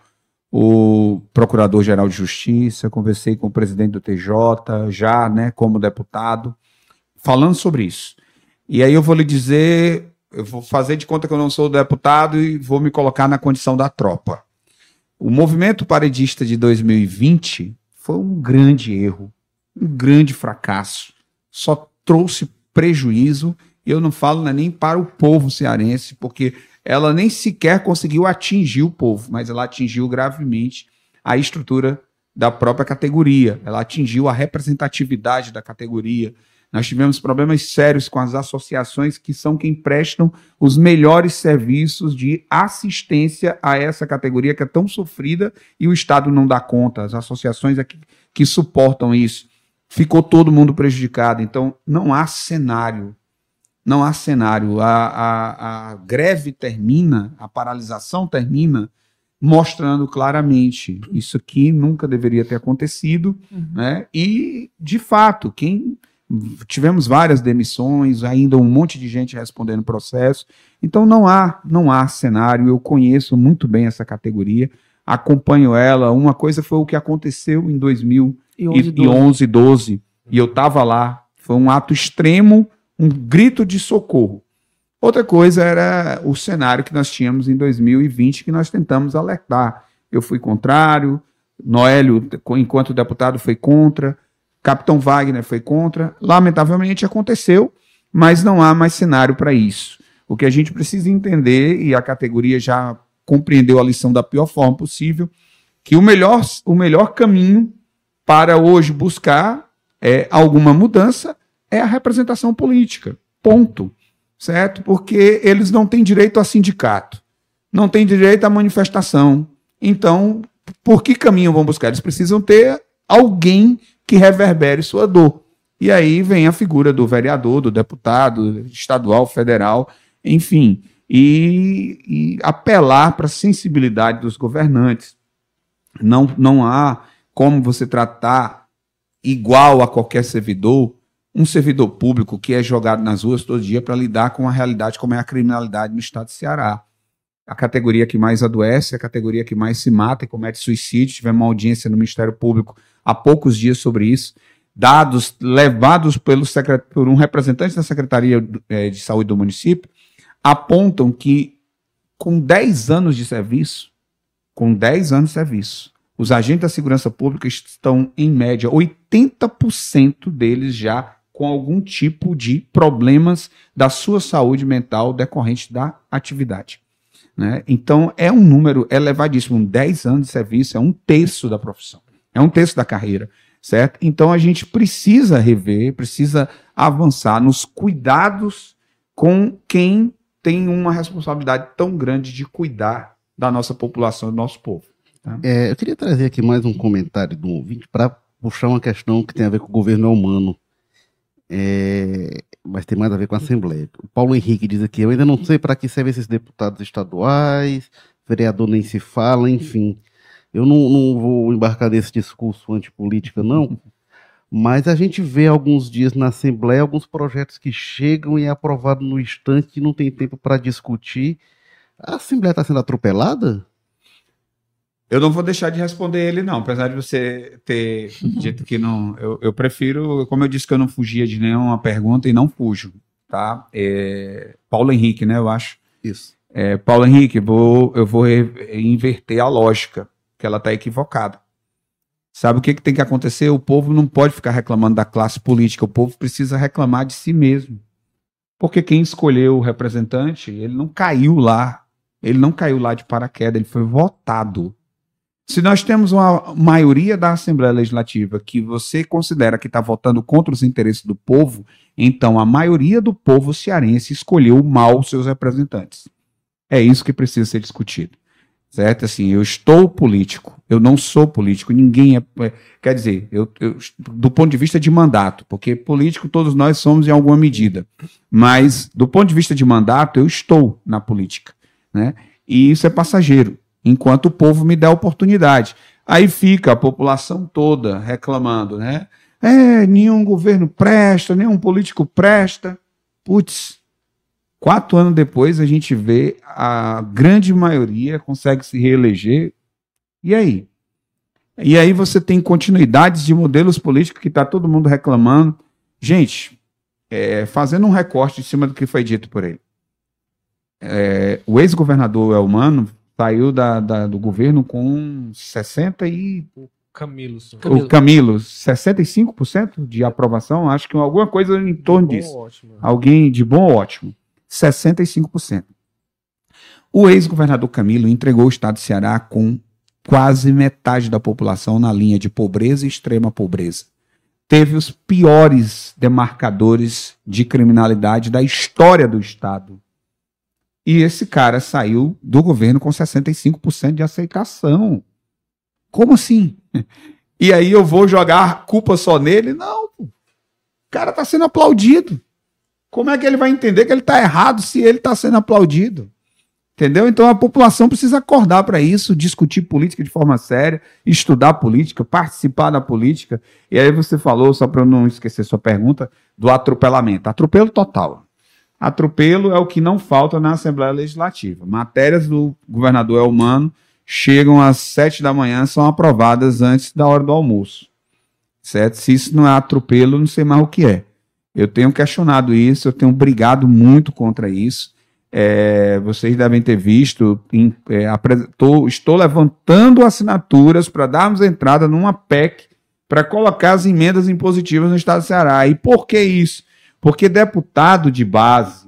o Procurador-Geral de Justiça, conversei com o presidente do TJ, já, né, como deputado, falando sobre isso. E aí eu vou lhe dizer, eu vou fazer de conta que eu não sou deputado e vou me colocar na condição da tropa. O movimento paredista de 2020 foi um grande erro, um grande fracasso. Só trouxe prejuízo, e eu não falo né, nem para o povo cearense, porque ela nem sequer conseguiu atingir o povo, mas ela atingiu gravemente a estrutura da própria categoria, ela atingiu a representatividade da categoria, nós tivemos problemas sérios com as associações que são quem prestam os melhores serviços de assistência a essa categoria que é tão sofrida e o Estado não dá conta. As associações aqui é que suportam isso. Ficou todo mundo prejudicado. Então, não há cenário. Não há cenário. A, a, a greve termina, a paralisação termina mostrando claramente isso aqui nunca deveria ter acontecido, uhum. né? E de fato, quem tivemos várias demissões, ainda um monte de gente respondendo processo. Então não há, não há cenário. Eu conheço muito bem essa categoria, acompanho ela. Uma coisa foi o que aconteceu em 2011, 12, e eu estava lá. Foi um ato extremo, um grito de socorro. Outra coisa era o cenário que nós tínhamos em 2020, que nós tentamos alertar. Eu fui contrário, Noélio, enquanto deputado, foi contra. Capitão Wagner foi contra. Lamentavelmente aconteceu, mas não há mais cenário para isso. O que a gente precisa entender, e a categoria já compreendeu a lição da pior forma possível, que o melhor, o melhor caminho para hoje buscar é, alguma mudança é a representação política. Ponto. Certo? Porque eles não têm direito a sindicato, não têm direito à manifestação. Então, por que caminho vão buscar? Eles precisam ter alguém que reverbere sua dor. E aí vem a figura do vereador, do deputado estadual, federal, enfim, e, e apelar para a sensibilidade dos governantes. Não, não há como você tratar igual a qualquer servidor um servidor público que é jogado nas ruas todo dia para lidar com a realidade como é a criminalidade no estado de Ceará. A categoria que mais adoece, a categoria que mais se mata e comete suicídio. Tivemos uma audiência no Ministério Público há poucos dias sobre isso. Dados levados pelo por um representante da Secretaria é, de Saúde do município apontam que, com 10 anos de serviço, com 10 anos de serviço, os agentes da segurança pública estão, em média, 80% deles já com algum tipo de problemas da sua saúde mental decorrente da atividade. Né? Então, é um número elevadíssimo. 10 anos de serviço é um terço da profissão. É um texto da carreira, certo? Então a gente precisa rever, precisa avançar nos cuidados com quem tem uma responsabilidade tão grande de cuidar da nossa população, do nosso povo. É, eu queria trazer aqui mais um comentário do ouvinte para puxar uma questão que tem a ver com o governo humano. É, mas tem mais a ver com a Assembleia. O Paulo Henrique diz aqui: eu ainda não sei para que servem esses deputados estaduais, vereador nem se fala, enfim. Eu não, não vou embarcar nesse discurso antipolítica, não. *laughs* Mas a gente vê alguns dias na Assembleia alguns projetos que chegam e é aprovado no instante e não tem tempo para discutir. A Assembleia está sendo atropelada? Eu não vou deixar de responder ele, não, apesar de você ter dito que não. Eu, eu, prefiro, como eu disse que eu não fugia de nenhuma pergunta e não fujo, tá? É, Paulo Henrique, né? Eu acho. Isso. É, Paulo Henrique, vou, eu vou inverter a lógica, que ela está equivocada. Sabe o que, que tem que acontecer? O povo não pode ficar reclamando da classe política, o povo precisa reclamar de si mesmo. Porque quem escolheu o representante, ele não caiu lá. Ele não caiu lá de paraquedas, ele foi votado. Se nós temos uma maioria da Assembleia Legislativa que você considera que está votando contra os interesses do povo, então a maioria do povo cearense escolheu mal seus representantes. É isso que precisa ser discutido. Certo? Assim, eu estou político, eu não sou político, ninguém é. é quer dizer, eu, eu, do ponto de vista de mandato, porque político todos nós somos em alguma medida, mas do ponto de vista de mandato, eu estou na política. Né? E isso é passageiro enquanto o povo me der oportunidade. Aí fica a população toda reclamando, né? É, nenhum governo presta, nenhum político presta. Putz, quatro anos depois a gente vê a grande maioria consegue se reeleger. E aí? E aí você tem continuidades de modelos políticos que está todo mundo reclamando. Gente, é, fazendo um recorte em cima do que foi dito por ele. É, o ex-governador Elmano saiu da, da, do governo com 60 e... O Camilo. O Camilo, 65% de aprovação, acho que alguma coisa em torno de disso. Ótimo. Alguém de bom ou ótimo. 65%. O ex-governador Camilo entregou o estado de Ceará com quase metade da população na linha de pobreza e extrema pobreza. Teve os piores demarcadores de criminalidade da história do estado. E esse cara saiu do governo com 65% de aceitação. Como assim? *laughs* E aí eu vou jogar culpa só nele? Não. O cara está sendo aplaudido. Como é que ele vai entender que ele está errado se ele está sendo aplaudido? Entendeu? Então a população precisa acordar para isso, discutir política de forma séria, estudar política, participar da política. E aí você falou, só para eu não esquecer sua pergunta, do atropelamento. Atropelo total. Atropelo é o que não falta na Assembleia Legislativa. Matérias do governador Elmano chegam às sete da manhã, são aprovadas antes da hora do almoço. Certo? Se isso não é atropelo, não sei mais o que é. Eu tenho questionado isso, eu tenho brigado muito contra isso. É, vocês devem ter visto, em, é, estou levantando assinaturas para darmos entrada numa PEC para colocar as emendas impositivas no Estado do Ceará. E por que isso? Porque deputado de base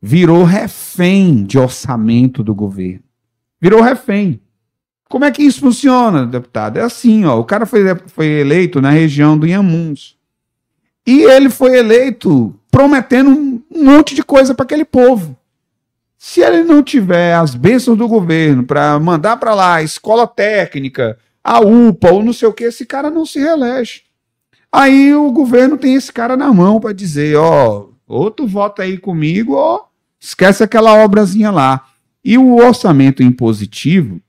virou refém de orçamento do governo. Virou refém. Como é que isso funciona, deputado? É assim, ó, o cara foi, foi eleito na região do Inhamuns. E ele foi eleito prometendo um monte de coisa para aquele povo. Se ele não tiver as bênçãos do governo para mandar para lá a escola técnica, a UPA ou não sei o que, esse cara não se reelege. Aí o governo tem esse cara na mão para dizer, ó, ou tu aí comigo, ou esquece aquela obrazinha lá. E o orçamento impositivo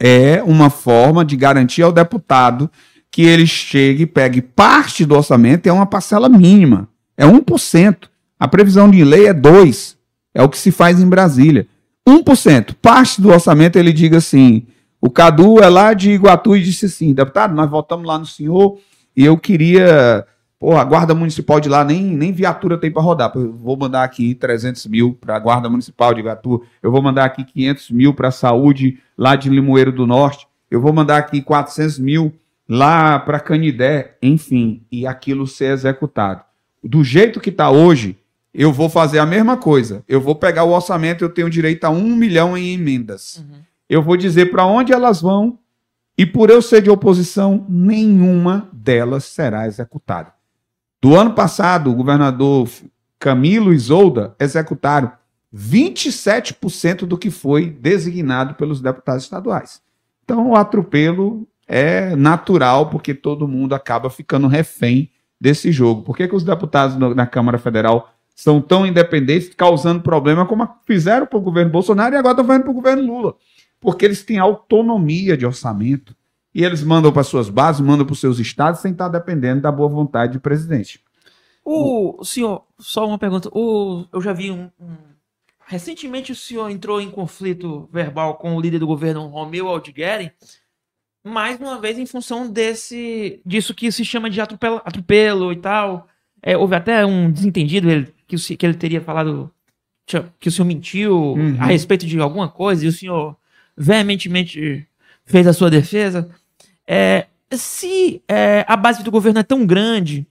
é uma forma de garantir ao deputado que ele chegue e pegue parte do orçamento, é uma parcela mínima, é 1%. A previsão de lei é 2%, é o que se faz em Brasília. 1%, parte do orçamento ele diga assim, o Cadu é lá de Iguatu e disse assim, deputado, nós votamos lá no senhor e eu queria. Pô, a Guarda Municipal de lá nem, nem viatura tem para rodar. Eu vou mandar aqui 300 mil para a Guarda Municipal de Iguatu. Eu vou mandar aqui 500 mil para a saúde lá de Limoeiro do Norte. Eu vou mandar aqui 400 mil lá para Canidé. Enfim, e aquilo ser executado. Do jeito que está hoje, eu vou fazer a mesma coisa. Eu vou pegar o orçamento, eu tenho direito a um milhão em emendas. Uhum. Eu vou dizer para onde elas vão e por eu ser de oposição, nenhuma delas será executada. Do ano passado, o governador Camilo e Zolda executaram 27% do que foi designado pelos deputados estaduais. Então, o atropelo é natural, porque todo mundo acaba ficando refém desse jogo. Por que, que os deputados na Câmara Federal são tão independentes, causando problema como fizeram para o governo Bolsonaro e agora estão fazendo para o governo Lula? Porque eles têm autonomia de orçamento e eles mandam para suas bases, mandam para os seus estados, sem estar dependendo da boa vontade do presidente. O, senhor, só uma pergunta. O, eu já vi um, um, Recentemente o senhor entrou em conflito verbal com o líder do governo, Romeu Aldigueri, mais uma vez em função desse disso que se chama de atropelo, atropelo e tal. É, houve até um desentendido ele, que, o, que ele teria falado que o senhor mentiu uhum. a respeito de alguma coisa e o senhor veementemente fez a sua defesa. É, se é, a base do governo é tão grande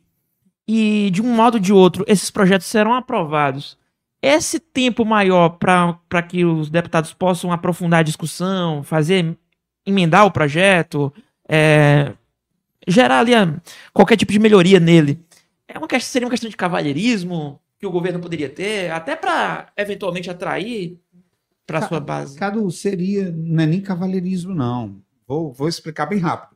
e, de um modo ou de outro, esses projetos serão aprovados, esse tempo maior para que os deputados possam aprofundar a discussão, fazer emendar o projeto, é, gerar ali a, qualquer tipo de melhoria nele. É uma questão, seria uma questão de cavalheirismo que o governo poderia ter, até para eventualmente atrair para sua base. Cadu, seria, não é nem cavalheirismo, não. Vou, vou explicar bem rápido.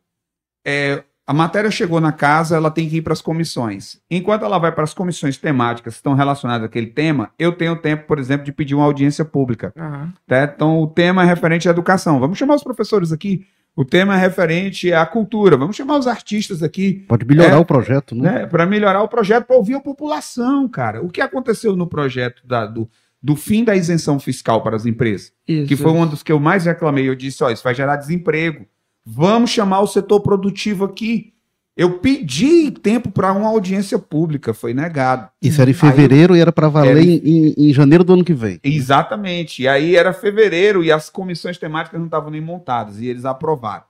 É, a matéria chegou na casa, ela tem que ir para as comissões. Enquanto ela vai para as comissões temáticas que estão relacionadas àquele tema, eu tenho tempo, por exemplo, de pedir uma audiência pública. Uhum. Tá? Então, o tema é referente à educação. Vamos chamar os professores aqui. O tema é referente à cultura. Vamos chamar os artistas aqui. Pode melhorar é, o projeto, né? né? Para melhorar o projeto, para ouvir a população, cara. O que aconteceu no projeto da, do, do fim da isenção fiscal para as empresas? Isso. Que foi um dos que eu mais reclamei. Eu disse: ó, isso vai gerar desemprego. Vamos chamar o setor produtivo aqui. Eu pedi tempo para uma audiência pública, foi negado. Isso era em fevereiro aí, e era para valer era... em, em, janeiro do ano que vem. Exatamente. E aí era fevereiro e as comissões temáticas não estavam nem montadas e eles aprovaram.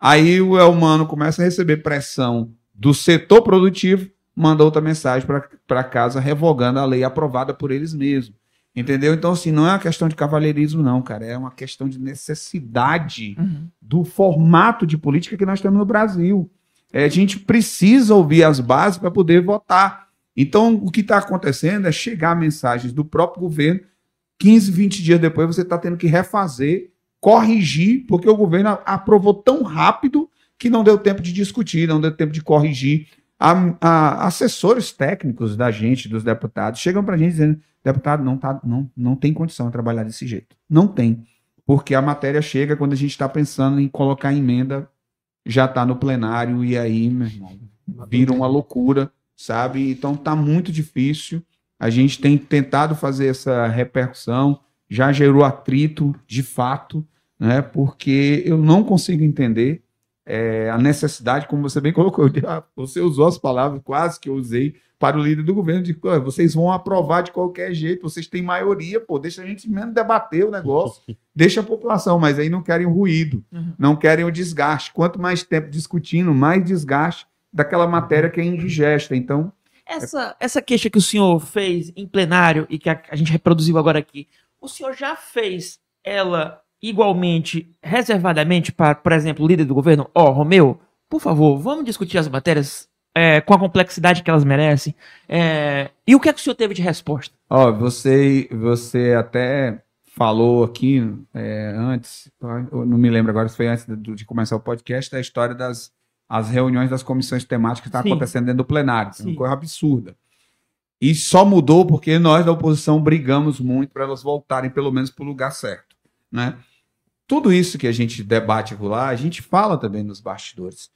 Aí o Elmano começa a receber pressão do setor produtivo, manda outra mensagem para casa revogando a lei aprovada por eles mesmos. Entendeu? Então, assim, não é uma questão de cavalheirismo, não, cara. É uma questão de necessidade uhum. do formato de política que nós temos no Brasil. É, a gente precisa ouvir as bases para poder votar. Então, o que está acontecendo é chegar mensagens do próprio governo, 15, 20 dias depois você está tendo que refazer, corrigir, porque o governo aprovou tão rápido que não deu tempo de discutir, não deu tempo de corrigir. A, a, assessores técnicos da gente, dos deputados, chegam para a gente dizendo Deputado, não, tá, não, não tem condição de trabalhar desse jeito. Não tem. Porque a matéria chega quando a gente está pensando em colocar emenda, já está no plenário, e aí, meu irmão, vira uma loucura, sabe? Então tá muito difícil. A gente tem tentado fazer essa repercussão, já gerou atrito de fato, né? Porque eu não consigo entender é, a necessidade, como você bem colocou, você usou as palavras quase que eu usei para o líder do governo, de vocês vão aprovar de qualquer jeito, vocês têm maioria, pô, deixa a gente menos debater o negócio, *laughs* deixa a população, mas aí não querem o ruído, uhum. não querem o desgaste. Quanto mais tempo discutindo, mais desgaste daquela matéria que é indigesta. Então. Essa, essa queixa que o senhor fez em plenário e que a, a gente reproduziu agora aqui, o senhor já fez ela igualmente, reservadamente, para, por exemplo, o líder do governo? Ó, oh, Romeu, por favor, vamos discutir as matérias é, com a complexidade que elas merecem. É, e o que é que o senhor teve de resposta? Ó, você, você até falou aqui é, antes, eu não me lembro agora se foi antes de, de começar o podcast, da história das as reuniões das comissões temáticas que estão tá acontecendo dentro do plenário. É uma coisa absurda. E só mudou porque nós da oposição brigamos muito para elas voltarem pelo menos para o lugar certo. Né? Tudo isso que a gente debate lá, a gente fala também nos bastidores.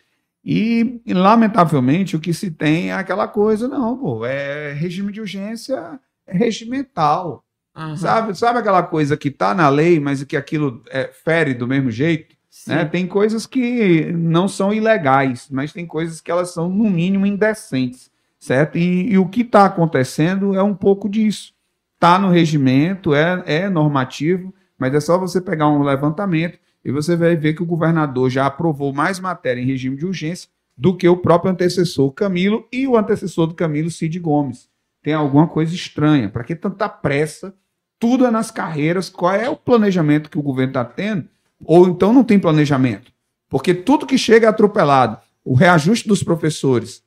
E, lamentavelmente, o que se tem é aquela coisa, não, pô, é regime de urgência é regimental. Uhum. Sabe, sabe aquela coisa que está na lei, mas que aquilo é, fere do mesmo jeito? Né? Tem coisas que não são ilegais, mas tem coisas que elas são, no mínimo, indecentes. Certo? E, e o que está acontecendo é um pouco disso. Está no regimento, é, é normativo, mas é só você pegar um levantamento e você vai ver que o governador já aprovou mais matéria em regime de urgência do que o próprio antecessor Camilo e o antecessor do Camilo, Cid Gomes. Tem alguma coisa estranha. Para que tanta pressa? Tudo é nas carreiras. Qual é o planejamento que o governo está tendo? Ou então não tem planejamento? Porque tudo que chega é atropelado. O reajuste dos professores.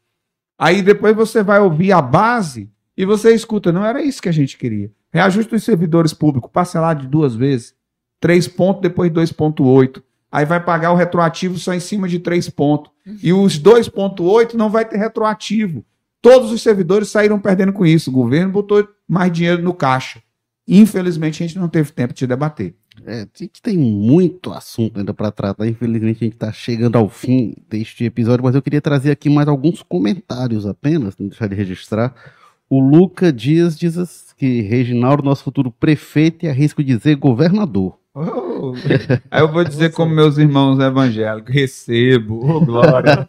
Aí depois você vai ouvir a base E você escuta, não era isso que a gente queria. Reajuste dos servidores públicos, parcelado de duas vezes. 3 pontos, depois 2,8. Aí vai pagar o retroativo só em cima de 3 pontos. E os 2,8 não vai ter retroativo. Todos os servidores saíram perdendo com isso. O governo botou mais dinheiro no caixa. Infelizmente, a gente não teve tempo de debater. É, tem- muito assunto ainda para tratar. Infelizmente, a gente está chegando ao fim deste episódio, mas eu queria trazer aqui mais alguns comentários apenas, não deixar de registrar. O Luca Dias diz que Reginaldo, nosso futuro prefeito, e arrisco dizer governador. Oh, aí eu vou dizer como meus irmãos evangélicos, recebo, ô glória.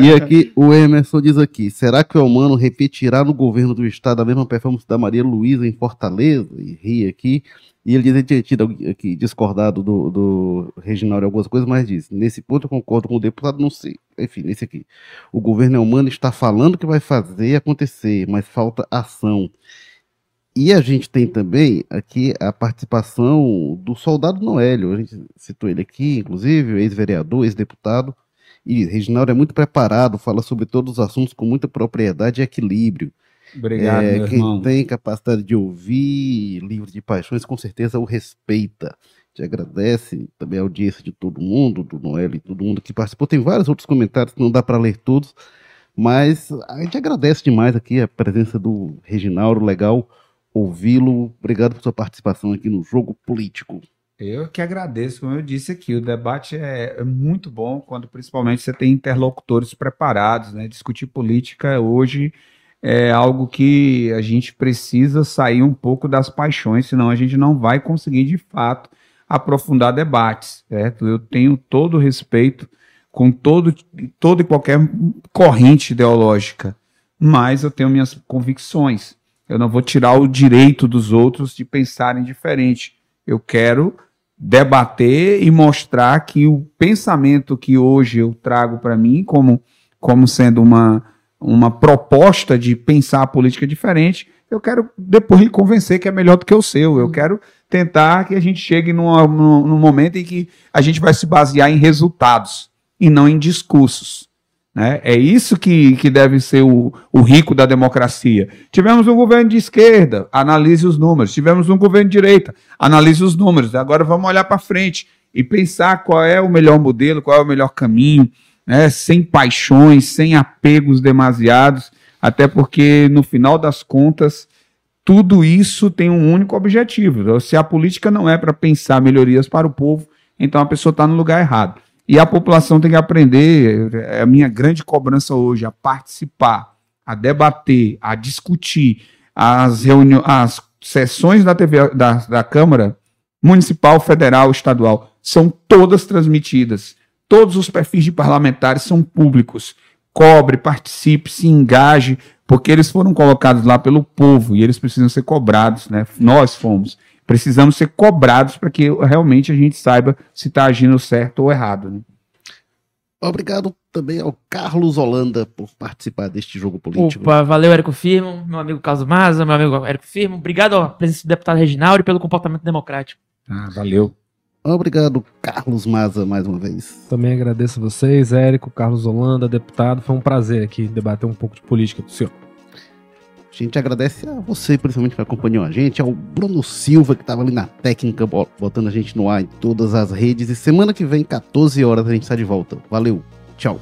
E aqui o Emerson diz aqui: será que o Elmano repetirá no governo do estado a mesma performance da Maria Luísa em Fortaleza? E ri aqui. E ele diz tinha tido aqui discordado do, do Reginaldo em algumas coisas, mas diz: nesse ponto eu concordo com o deputado, não sei. Enfim, nesse aqui. O governo Elmano está falando que vai fazer acontecer, mas falta ação. E a gente tem também aqui a participação do soldado Noélio. A gente citou ele aqui, inclusive, ex-vereador, ex-deputado. E Reginaldo é muito preparado, fala sobre todos os assuntos com muita propriedade e equilíbrio. Obrigado, É, quem irmão. tem capacidade de ouvir, livre de paixões, com certeza o respeita. Te agradece também a audiência de todo mundo, do Noel e todo mundo que participou. Tem vários outros comentários que não dá para ler todos, mas a gente agradece demais aqui a presença do Reginaldo, legal ouvi-lo. Obrigado por sua participação aqui no Jogo Político. Eu que agradeço, como eu disse aqui, o debate é, é muito bom quando principalmente você tem interlocutores preparados, né? Discutir política hoje é algo que a gente precisa sair um pouco das paixões, senão a gente não vai conseguir de fato aprofundar debates, certo? Eu tenho todo respeito com todo, toda e qualquer corrente ideológica, mas eu tenho minhas convicções. Eu não vou tirar o direito dos outros de pensarem diferente. Eu quero debater e mostrar que o pensamento que hoje eu trago para mim como, como sendo uma, uma proposta de pensar a política diferente, eu quero depois lhe convencer que é melhor do que o seu. Eu quero tentar que a gente chegue numa, num, num momento em que a gente vai se basear em resultados e não em discursos. Né? É isso que, que deve ser o, o rico da democracia. Tivemos um governo de esquerda, analise os números. Tivemos um governo de direita, analise os números. Agora vamos olhar para frente e pensar qual é o melhor modelo, qual é o melhor caminho, né? sem paixões, sem apegos demasiados, até porque no final das contas tudo isso tem um único objetivo. Se a política não é para pensar melhorias para o povo, então a pessoa está no lugar errado. E a população tem que aprender, é a minha grande cobrança hoje, a participar, a debater, a discutir. As, reuniões, as sessões da TV da, da Câmara Municipal, Federal, Estadual são todas transmitidas. Todos os perfis de parlamentares são públicos. Cobre, participe, se engaje, porque eles foram colocados lá pelo povo e eles precisam ser cobrados, né? Nós fomos. Precisamos ser cobrados para que realmente a gente saiba se está agindo certo ou errado. Né? Obrigado também ao Carlos Holanda por participar deste jogo político. Opa, valeu, Érico Firmo, meu amigo Carlos Maza, meu amigo Érico Firmo. Obrigado à presença do deputado Reginaldo e pelo comportamento democrático. Ah, valeu. Obrigado, Carlos Maza, mais uma vez. Também agradeço a vocês, Érico, Carlos Holanda, deputado. Foi um prazer aqui debater um pouco de política com o senhor. A gente agradece a você, principalmente, que acompanhou a gente, ao Bruno Silva, que estava ali na técnica, bo- botando a gente no ar em todas as redes. E semana que vem, 14 horas, a gente está de volta. Valeu, tchau.